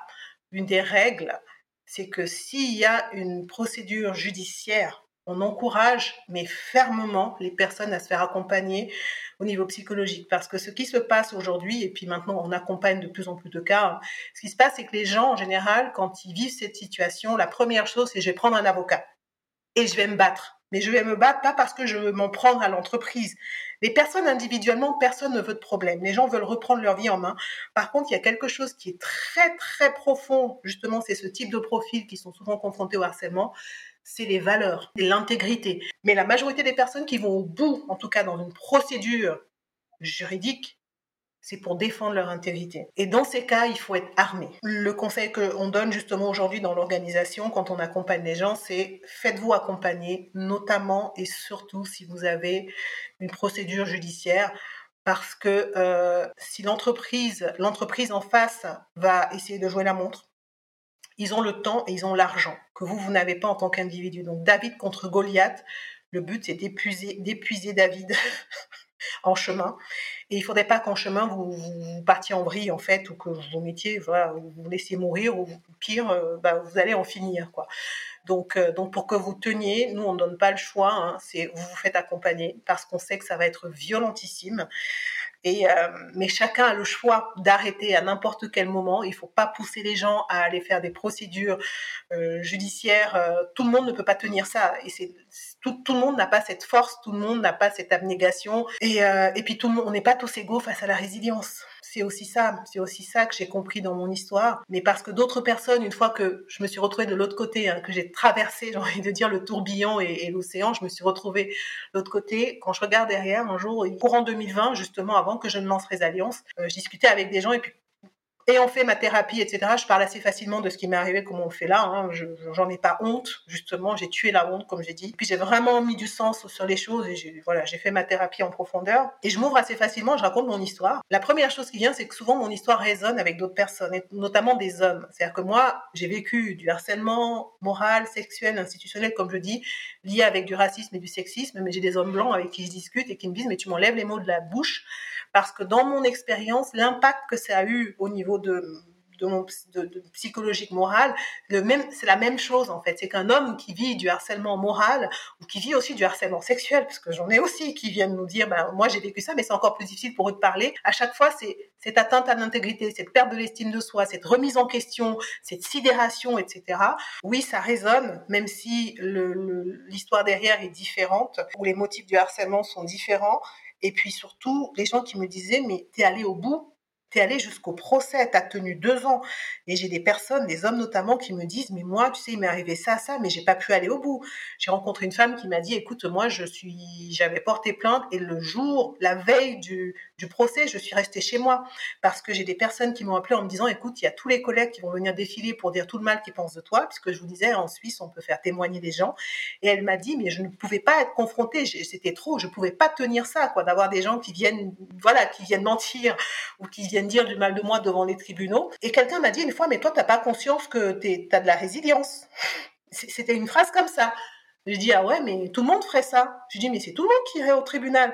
une des règles c'est que s'il y a une procédure judiciaire on encourage, mais fermement, les personnes à se faire accompagner au niveau psychologique. Parce que ce qui se passe aujourd'hui, et puis maintenant on accompagne de plus en plus de cas, hein, ce qui se passe, c'est que les gens, en général, quand ils vivent cette situation, la première chose, c'est je vais prendre un avocat et je vais me battre. Mais je vais me battre pas parce que je veux m'en prendre à l'entreprise. Les personnes individuellement, personne ne veut de problème. Les gens veulent reprendre leur vie en main. Par contre, il y a quelque chose qui est très très profond. Justement, c'est ce type de profils qui sont souvent confrontés au harcèlement c'est les valeurs, c'est l'intégrité. Mais la majorité des personnes qui vont au bout, en tout cas dans une procédure juridique, c'est pour défendre leur intégrité. Et dans ces cas, il faut être armé. Le conseil qu'on donne justement aujourd'hui dans l'organisation quand on accompagne les gens, c'est faites-vous accompagner, notamment et surtout si vous avez une procédure judiciaire parce que euh, si l'entreprise, l'entreprise en face va essayer de jouer la montre, ils ont le temps et ils ont l'argent que vous, vous n'avez pas en tant qu'individu. Donc David contre Goliath, le but c'est d'épuiser, David [LAUGHS] en chemin. Et il ne faudrait pas qu'en chemin vous, vous, partiez en vrille en fait, ou que vous mettiez, voilà, vous vous laissiez mourir, ou pire, euh, bah, vous allez en finir quoi. Donc, euh, donc pour que vous teniez, nous on ne donne pas le choix, hein, vous vous faites accompagner parce qu'on sait que ça va être violentissime. Euh, mais chacun a le choix d'arrêter à n'importe quel moment. Il ne faut pas pousser les gens à aller faire des procédures euh, judiciaires. Euh, tout le monde ne peut pas tenir ça. Et c'est tout, le monde n'a pas cette force, tout le monde n'a pas cette abnégation. Et, et puis tout le monde, on n'est pas tous égaux face à la résilience c'est aussi ça, c'est aussi ça que j'ai compris dans mon histoire. Mais parce que d'autres personnes, une fois que je me suis retrouvée de l'autre côté, hein, que j'ai traversé, [LAUGHS] j'ai envie de dire, le tourbillon et, l'océan, je me suis retrouvée de l'autre côté. Quand je regarde derrière, un jour, courant 2020, justement, avant que je ne lance Alliance, euh, je discutais avec des gens et puis ayant fait ma thérapie, etc., je parle assez facilement de ce qui m'est arrivé, comme on fait là. Hein. Je j'en ai pas honte, justement. J'ai tué la honte, comme j'ai dit. Puis j'ai vraiment mis du sens sur les choses et j'ai voilà, j'ai fait ma thérapie en profondeur. Et je m'ouvre assez facilement. Je raconte mon histoire. La première chose qui vient, c'est que souvent mon histoire résonne avec d'autres personnes, et notamment des hommes. C'est-à-dire que moi, j'ai vécu du harcèlement moral, sexuel, institutionnel, comme je dis, lié avec du racisme et du sexisme. Mais j'ai des hommes blancs avec qui je discute et qui me disent mais tu m'enlèves les mots de la bouche parce que dans mon expérience, l'impact que ça a eu au niveau de, psychologique moral, c'est la même chose en fait. C'est qu'un homme qui vit du harcèlement moral ou qui vit aussi du harcèlement sexuel, parce que j'en ai aussi qui viennent nous dire, ben moi j'ai vécu ça, mais c'est encore plus difficile pour eux de parler. À chaque fois, c'est cette atteinte à l'intégrité, cette perte de l'estime de soi, cette remise en question, cette sidération, etc. Oui, ça résonne, même si l'histoire derrière est différente ou les motifs du harcèlement sont différents. Et puis surtout, les gens qui me disaient, mais t'es allé au bout T'es allé jusqu'au procès, t'as tenu deux ans. Et j'ai des personnes, des hommes notamment, qui me disent, mais moi, tu sais, il m'est arrivé ça, ça, mais j'ai pas pu aller au bout. J'ai rencontré une femme qui m'a dit, écoute, moi, je suis, j'avais porté plainte et le jour, la veille du, du procès, je suis restée chez moi parce que j'ai des personnes qui m'ont appelé en me disant, écoute, il y a tous les collègues qui vont venir défiler pour dire tout le mal qu'ils pensent de toi, puisque je vous disais, en Suisse, on peut faire témoigner les gens. Et elle m'a dit, mais je ne pouvais pas être confrontée, c'était trop, je pouvais pas tenir ça, quoi, d'avoir des gens qui viennent, voilà, qui viennent mentir ou qui viennent dire du mal de moi devant les tribunaux. Et quelqu'un m'a dit une fois, mais toi, t'as pas conscience que tu as de la résilience. C'était une phrase comme ça. Je dis, ah ouais, mais tout le monde ferait ça. Je dis, mais c'est tout le monde qui irait au tribunal.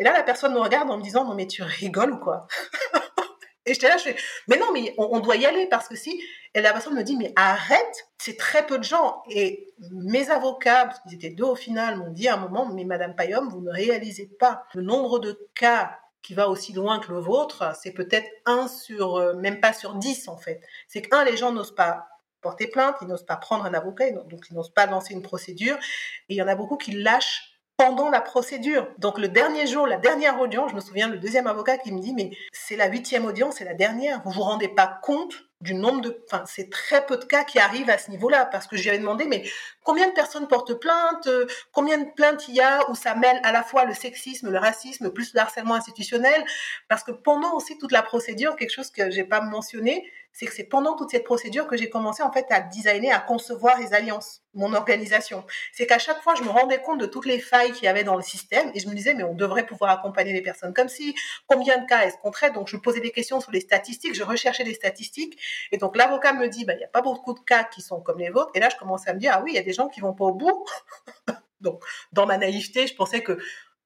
Et là, la personne me regarde en me disant, non, mais tu rigoles ou quoi [LAUGHS] Et j'étais là, je fais, mais non, mais on, doit y aller parce que si. Et la personne me dit, mais arrête, c'est très peu de gens. Et mes avocats, parce qu'ils étaient deux au final, m'ont dit à un moment, mais Madame Payom, vous ne réalisez pas le nombre de cas qui va aussi loin que le vôtre, c'est peut-être un sur, euh, même pas sur dix en fait. C'est qu'un, les gens n'osent pas porter plainte, ils n'osent pas prendre un avocat, donc ils n'osent pas lancer une procédure. Et il y en a beaucoup qui lâchent pendant la procédure. Donc le dernier jour, la dernière audience, je me souviens, le deuxième avocat qui me dit, mais c'est la huitième audience, c'est la dernière, vous vous rendez pas compte du nombre de, enfin, c'est très peu de cas qui arrivent à ce niveau-là, parce que je lui avais demandé, mais combien de personnes portent plainte, euh, combien de plaintes il y a où ça mêle à la fois le sexisme, le racisme, plus le harcèlement institutionnel, parce que pendant aussi toute la procédure, quelque chose que j'ai pas mentionné, c'est que c'est pendant toute cette procédure que j'ai commencé en fait à designer, à concevoir les alliances, mon organisation. C'est qu'à chaque fois, je me rendais compte de toutes les failles qu'il y avait dans le système et je me disais, mais on devrait pouvoir accompagner les personnes comme si, combien de cas est-ce qu'on traite? Donc, je posais des questions sur les statistiques, je recherchais des statistiques et donc l'avocat me dit, bah, il n'y a pas beaucoup de cas qui sont comme les vôtres. Et là, je commençais à me dire, ah oui, il y a des gens qui vont pas au bout. [LAUGHS] donc, dans ma naïveté, je pensais que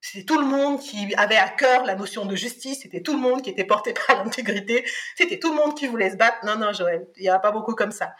c'était tout le monde qui avait à cœur la notion de justice, c'était tout le monde qui était porté [LAUGHS] par l'intégrité, c'était tout le monde qui voulait se battre. Non, non, Joël, il n'y a pas beaucoup comme ça.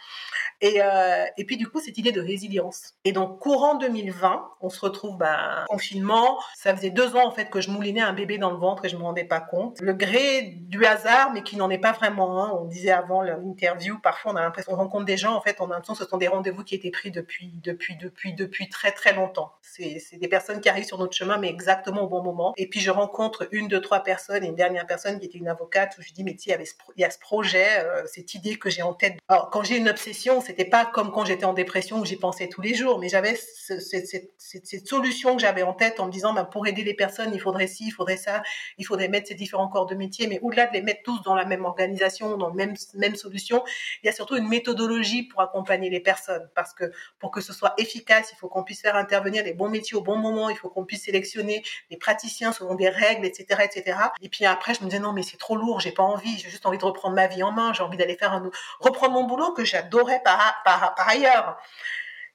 Et, euh, et puis du coup, cette idée de résilience. Et donc, courant 2020, on se retrouve bah, confinement. Ça faisait deux ans en fait que je moulinais un bébé dans le ventre et je me rendais pas compte. Le gré du hasard, mais qui n'en est pas vraiment. On disait avant l'interview, parfois on a l'impression qu'on rencontre des gens. En fait, on a l'impression que ce sont des rendez-vous qui étaient pris depuis, depuis, depuis, depuis très très longtemps. C'est des personnes qui arrivent sur notre chemin, mais exactement au bon moment. Et puis je rencontre une, deux, trois personnes et une dernière personne qui était une avocate où je dis mais tu il y a ce projet, euh, cette idée que j'ai en tête. Alors quand j'ai une obsession, c'était pas comme quand j'étais en dépression où j'y pensais tous les jours, mais j'avais cette, solution que j'avais en tête en me disant, ben, pour aider les personnes, il faudrait ci, il faudrait ça, il faudrait mettre ces différents corps de métier, mais au-delà de les mettre tous dans la même organisation, dans la même, même solution, il y a surtout une méthodologie pour accompagner les personnes, parce que pour que ce soit efficace, il faut qu'on puisse faire intervenir les bons métiers au bon moment, il faut qu'on puisse sélectionner les praticiens selon des règles, etc., etc. Et puis après, je me disais, non, mais c'est trop lourd, j'ai pas envie, j'ai juste envie de reprendre ma vie en main, j'ai envie d'aller faire un, reprendre mon boulot que j'adorais par, par par, ailleurs.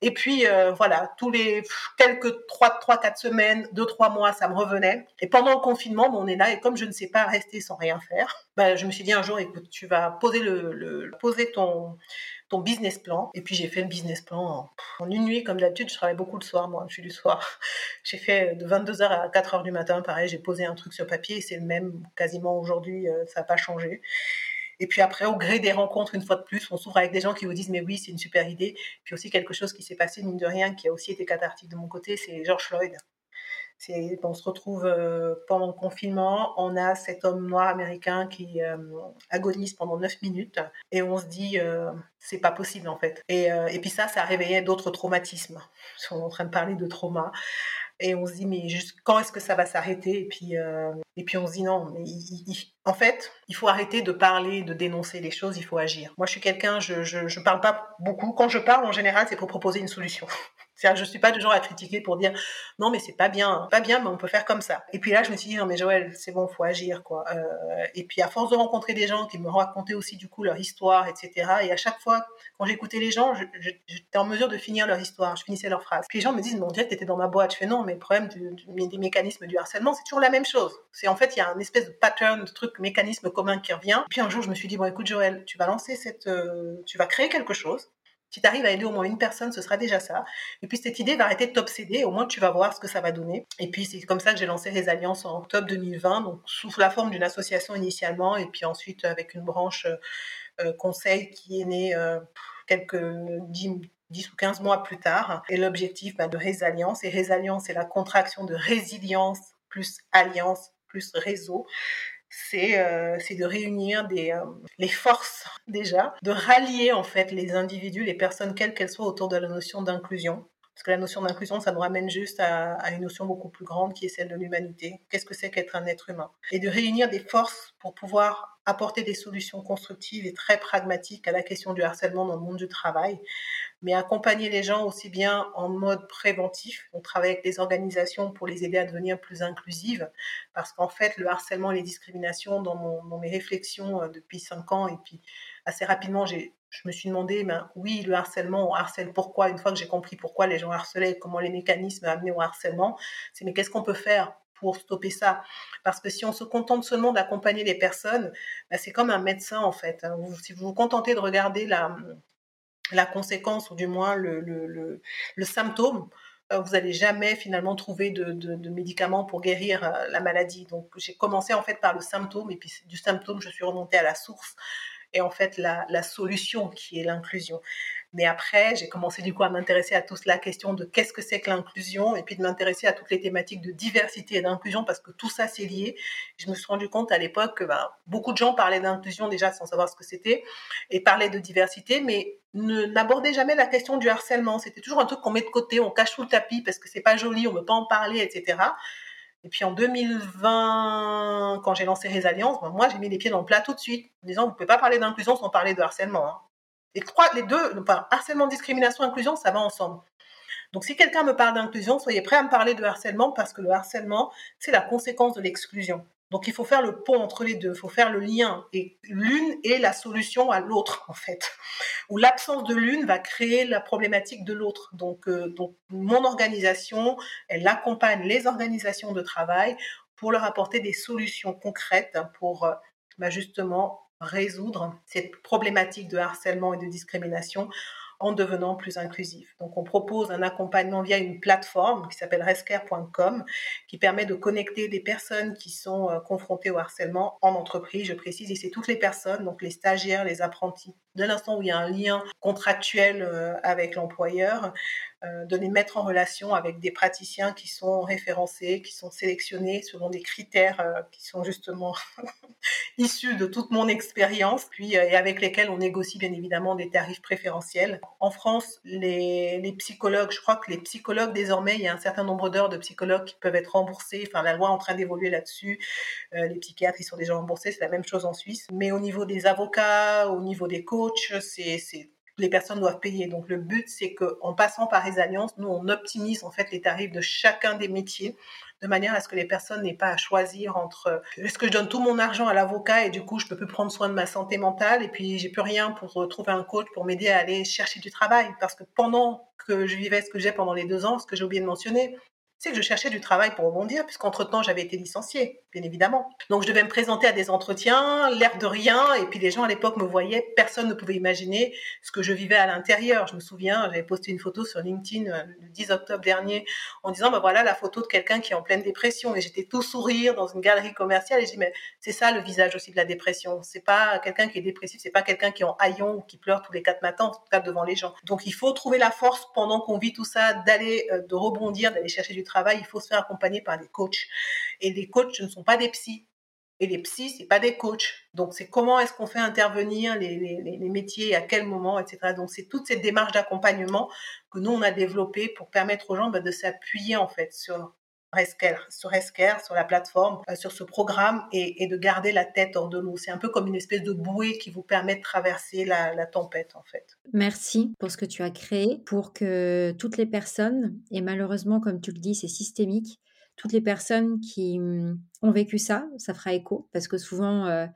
Et puis euh, voilà, tous les quelques trois, trois, quatre semaines, deux, trois mois, ça me revenait. Et pendant le confinement, on est là et comme je ne sais pas rester sans rien faire, bah, je me suis dit un jour, écoute, tu vas poser le, poser ton ton business plan. Et puis j'ai fait le business plan en, une nuit, comme d'habitude. Je travaille beaucoup le soir, moi, je suis du soir. [LAUGHS] J'ai fait de 22h à 4h du matin, pareil, j'ai posé un truc sur papier et c'est le même quasiment aujourd'hui, euh, ça n'a pas changé. Et puis après, au gré des rencontres, une fois de plus, on s'ouvre avec des gens qui vous disent mais oui, c'est une super idée. Puis aussi quelque chose qui s'est passé mine de rien, qui a aussi été cathartique de mon côté, c'est George Floyd. On se retrouve euh, pendant le confinement, on a cet homme noir américain qui euh, agonise pendant 9 minutes et on se dit euh, c'est pas possible en fait. Et, puis ça, ça a réveillé d'autres traumatismes. On est en train de parler de trauma. Et on se dit mais quand est-ce que ça va s'arrêter? Et puis et puis on se dit non mais en fait il faut arrêter de parler de dénoncer les choses il faut agir. Moi je suis quelqu'un je, je parle pas beaucoup. Quand je parle en général c'est pour proposer une solution c'est-à-dire, je suis pas du genre à critiquer pour dire non, mais c'est pas bien, pas bien, mais on peut faire comme ça. Et puis là, je me suis dit non, mais Joël, c'est bon, faut agir, quoi. Euh, et puis à force de rencontrer des gens qui me racontaient aussi du coup leur histoire, etc. Et à chaque fois, quand j'écoutais les gens, j'étais en mesure de finir leur histoire, je finissais leur phrase. Puis les gens me disent, mais on dirait que t'étais dans ma boîte. Je fais non, mais le problème des mécanismes du harcèlement, c'est toujours la même chose. C'est en fait, il y a un espèce de pattern, de truc, mécanisme commun qui revient. Puis un jour, je me suis dit bon, écoute Joël, tu vas lancer cette, euh, tu vas créer quelque chose si tu arrives à aider au moins une personne, ce sera déjà ça. Et puis cette idée va arrêter de t'obséder, au moins tu vas voir ce que ça va donner. Et puis c'est comme ça que j'ai lancé les alliances en octobre 2020, donc sous la forme d'une association initialement, et puis ensuite avec une branche euh, euh, conseil qui est née euh, quelques 10, 10, ou 15 mois plus tard. Et l'objectif bah, de Résalliance, et Résalliance c'est la contraction de résilience plus alliance plus réseau. C'est de réunir des, les forces [LAUGHS] déjà, de rallier en fait les individus, les personnes quelles qu'elles soient autour de la notion d'inclusion. Parce que la notion d'inclusion, ça nous ramène juste à, à, une notion beaucoup plus grande qui est celle de l'humanité. Qu'est-ce que c'est qu'être un être humain? Et de réunir des forces pour pouvoir apporter des solutions constructives et très pragmatiques à la question du harcèlement dans le monde du travail, mais accompagner les gens aussi bien en mode préventif. On travaille avec des organisations pour les aider à devenir plus inclusives, parce qu'en fait, le harcèlement et les discriminations, dans, mes réflexions euh, depuis cinq ans, et puis assez rapidement, j'ai je me suis demandé, ben, oui, le harcèlement, on harcèle pourquoi? Une fois que j'ai compris pourquoi les gens harcelaient, comment les mécanismes amenaient au harcèlement, c'est mais qu'est-ce qu'on peut faire pour stopper ça? Parce que si on se contente seulement d'accompagner les personnes, ben, c'est comme un médecin en fait. Hein. si vous vous contentez de regarder la, la conséquence ou du moins le, le, le, symptôme, euh, vous n'allez jamais finalement trouver de, de, médicaments pour guérir euh, la maladie. Donc j'ai commencé en fait par le symptôme et puis du symptôme je suis remontée à la source et en fait la, la solution qui est l'inclusion. Mais après, j'ai commencé du coup à m'intéresser à toute la question de qu'est-ce que c'est que l'inclusion et puis de m'intéresser à toutes les thématiques de diversité et d'inclusion parce que tout ça c'est lié. Je me suis rendu compte à l'époque que ben, beaucoup de gens parlaient d'inclusion déjà sans savoir ce que c'était et parlaient de diversité, mais ne n'abordaient jamais la question du harcèlement. C'était toujours un truc qu'on met de côté, on cache sous le tapis parce que c'est pas joli, on veut pas en parler, etc. Et puis en 2020, quand j'ai lancé Résalience, ben moi j'ai mis les pieds dans le plat tout de suite, en disant vous pouvez pas parler d'inclusion sans parler de harcèlement. Hein. Les trois, les deux, harcèlement, discrimination, inclusion, ça va ensemble. Donc si quelqu'un me parle d'inclusion, soyez prêt à me parler de harcèlement parce que le harcèlement, c'est la conséquence de l'exclusion. Donc il faut faire le pont entre les deux, il faut faire le lien. Et l'une est la solution à l'autre, en fait. Ou l'absence de l'une va créer la problématique de l'autre. Donc, euh, donc mon organisation, elle accompagne les organisations de travail pour leur apporter des solutions concrètes pour euh, bah, justement résoudre cette problématique de harcèlement et de discrimination en devenant plus inclusif. Donc on propose un accompagnement via une plateforme qui s'appelle rescare.com qui permet de connecter des personnes qui sont euh, confrontées au harcèlement en entreprise, je précise, et c'est toutes les personnes, donc les stagiaires, les apprentis. De l'instant où il y a un lien contractuel euh, avec l'employeur, de les mettre en relation avec des praticiens qui sont référencés, qui sont sélectionnés selon des critères euh, qui sont justement [LAUGHS] issus de toute mon expérience, puis euh, et avec lesquels on négocie bien évidemment des tarifs préférentiels. En France, les, psychologues, je crois que les psychologues désormais, il y a un certain nombre d'heures de psychologues qui peuvent être remboursés. Enfin, la loi est en train d'évoluer là-dessus. les psychiatres, ils sont déjà remboursés, c'est la même chose en Suisse. Mais au niveau des avocats, au niveau des coachs, c'est les personnes doivent payer. Donc le but, c'est qu'en passant par les alliances, nous, on optimise en fait les tarifs de chacun des métiers de manière à ce que les personnes n'aient pas à choisir entre est-ce que je donne tout mon argent à l'avocat et du coup je peux plus prendre soin de ma santé mentale et puis j'ai plus rien pour trouver un coach pour m'aider à aller chercher du travail? Parce que pendant que je vivais ce que j'ai pendant les deux ans, ce que j'ai oublié de mentionner, c'est que je cherchais du travail pour rebondir, puisqu'entre-temps, j'avais été licenciée, bien évidemment. Donc, je devais me présenter à des entretiens, l'air de rien, et puis les gens à l'époque me voyaient, personne ne pouvait imaginer ce que je vivais à l'intérieur. Je me souviens, j'avais posté une photo sur LinkedIn euh, le 10 octobre dernier en disant, bah voilà la photo de quelqu'un qui est en pleine dépression, et j'étais tout sourire dans une galerie commerciale, et je dis, mais c'est ça le visage aussi de la dépression. C'est pas quelqu'un qui est dépressif, c'est pas quelqu'un qui est en haillon ou qui pleure tous les quatre matins, en tout cas devant les gens. Donc, il faut trouver la force pendant qu'on vit tout ça, d'aller, euh, de rebondir, d'aller chercher du travail, il faut se faire accompagner par des coachs. Et les coachs ne sont pas des psys. Et les psys, c'est pas des coachs. Donc, c'est comment est-ce qu'on fait intervenir les, les, métiers, à quel moment, etc. Donc, c'est toute cette démarche d'accompagnement que nous, on a développée pour permettre aux gens bah, de s'appuyer, en fait, sur Sur Rescare, sur la plateforme, euh, sur ce programme et, de garder la tête hors de l'eau. C'est un peu comme une espèce de bouée qui vous permet de traverser la, la, tempête en fait. Merci pour ce que tu as créé, pour que toutes les personnes, et malheureusement comme tu le dis c'est systémique, toutes les personnes qui mm, ont vécu ça, ça fera écho, parce que souvent, euh,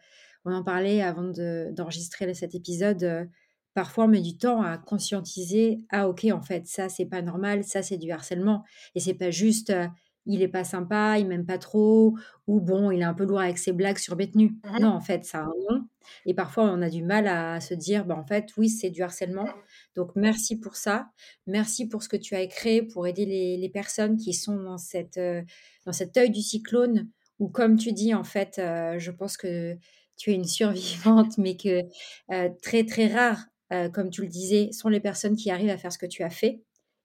on en parlait avant d'enregistrer cet épisode, euh, parfois on met du temps à conscientiser, ah ok en fait ça c'est pas normal, ça c'est du harcèlement, et c'est pas juste il est pas sympa, il m'aime pas trop, ou bon, il est un peu lourd avec ses blagues sur bête nue. Mmh non, en fait, ça a un nom. Et parfois, on a du mal à se dire, bah, en fait, oui, c'est du harcèlement. Donc, merci pour ça. Merci pour ce que tu as créé pour aider les, personnes qui sont dans, cette, euh, dans cet œil du cyclone, où, comme tu dis, en fait, euh, je pense que tu es une survivante, [LAUGHS] mais que euh, très, très rare, comme tu le disais, sont les personnes qui arrivent à faire ce que tu as fait.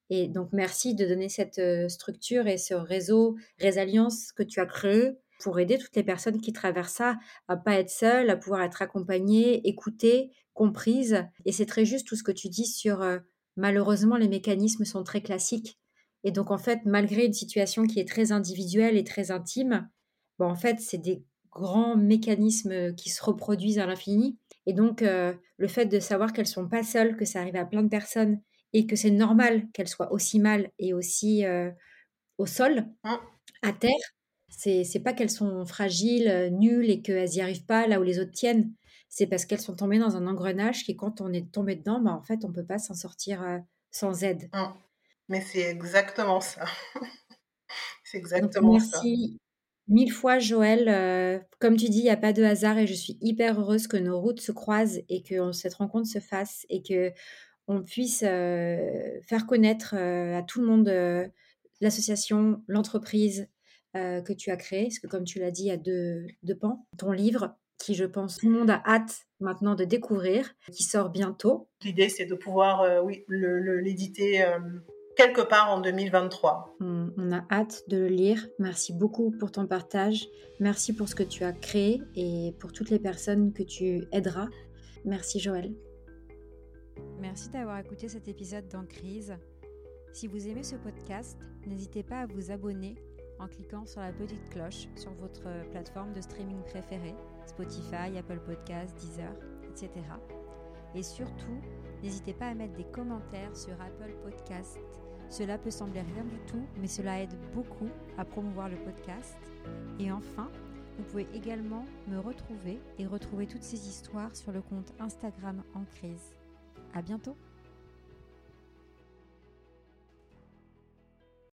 Et donc, merci de donner cette structure et ce réseau Résalliance que tu as créé pour aider toutes les personnes qui traversent ça à pas être seules, à pouvoir être accompagnées, écoutées, comprises. Et c'est très juste tout ce que tu dis sur euh, malheureusement les mécanismes sont très classiques. Et donc en fait, malgré une situation qui est très individuelle et très intime, bon, en fait, c'est des grands mécanismes qui se reproduisent à l'infini. Et donc, euh, le fait de savoir qu'elles sont pas seules, que ça arrive à plein de personnes et que c'est normal qu'elles soient aussi mal et aussi euh, au sol, mmh. à terre, c'est c'est pas qu'elles sont fragiles, euh, nulles et qu'elles n'y arrivent pas là où les autres tiennent. C'est parce qu'elles sont tombées dans un engrenage qui, quand on est tombé dedans, bah, en fait, on peut pas s'en sortir sans aide. Mmh. Mais c'est exactement ça. [LAUGHS] c'est exactement ça. Merci mille fois, Joël. comme tu dis, il n'y a pas de hasard et je suis hyper heureuse que nos routes se croisent et que cette rencontre se fasse et que on puisse faire connaître à tout le monde l'association, l'entreprise que tu as créée. Parce que comme tu l'as dit, il y a deux, deux pans. Ton livre, qui je pense tout le monde a hâte maintenant de découvrir, qui sort bientôt. L'idée, c'est de pouvoir, oui, l'éditer quelque part en 2023. On, a hâte de le lire. Merci beaucoup pour ton partage. Merci pour ce que tu as créé et pour toutes les personnes que tu aideras. Merci Joël. Merci d'avoir écouté cet épisode dans Crise. Si vous aimez ce podcast, n'hésitez pas à vous abonner en cliquant sur la petite cloche sur votre plateforme de streaming préférée, Spotify, Apple Podcasts, Deezer, etc. Et surtout, n'hésitez pas à mettre des commentaires sur Apple Podcasts cela peut sembler rien du tout, mais cela aide beaucoup à promouvoir le podcast. Et enfin, vous pouvez également me retrouver et retrouver toutes ces histoires sur le compte Instagram en crise. À bientôt!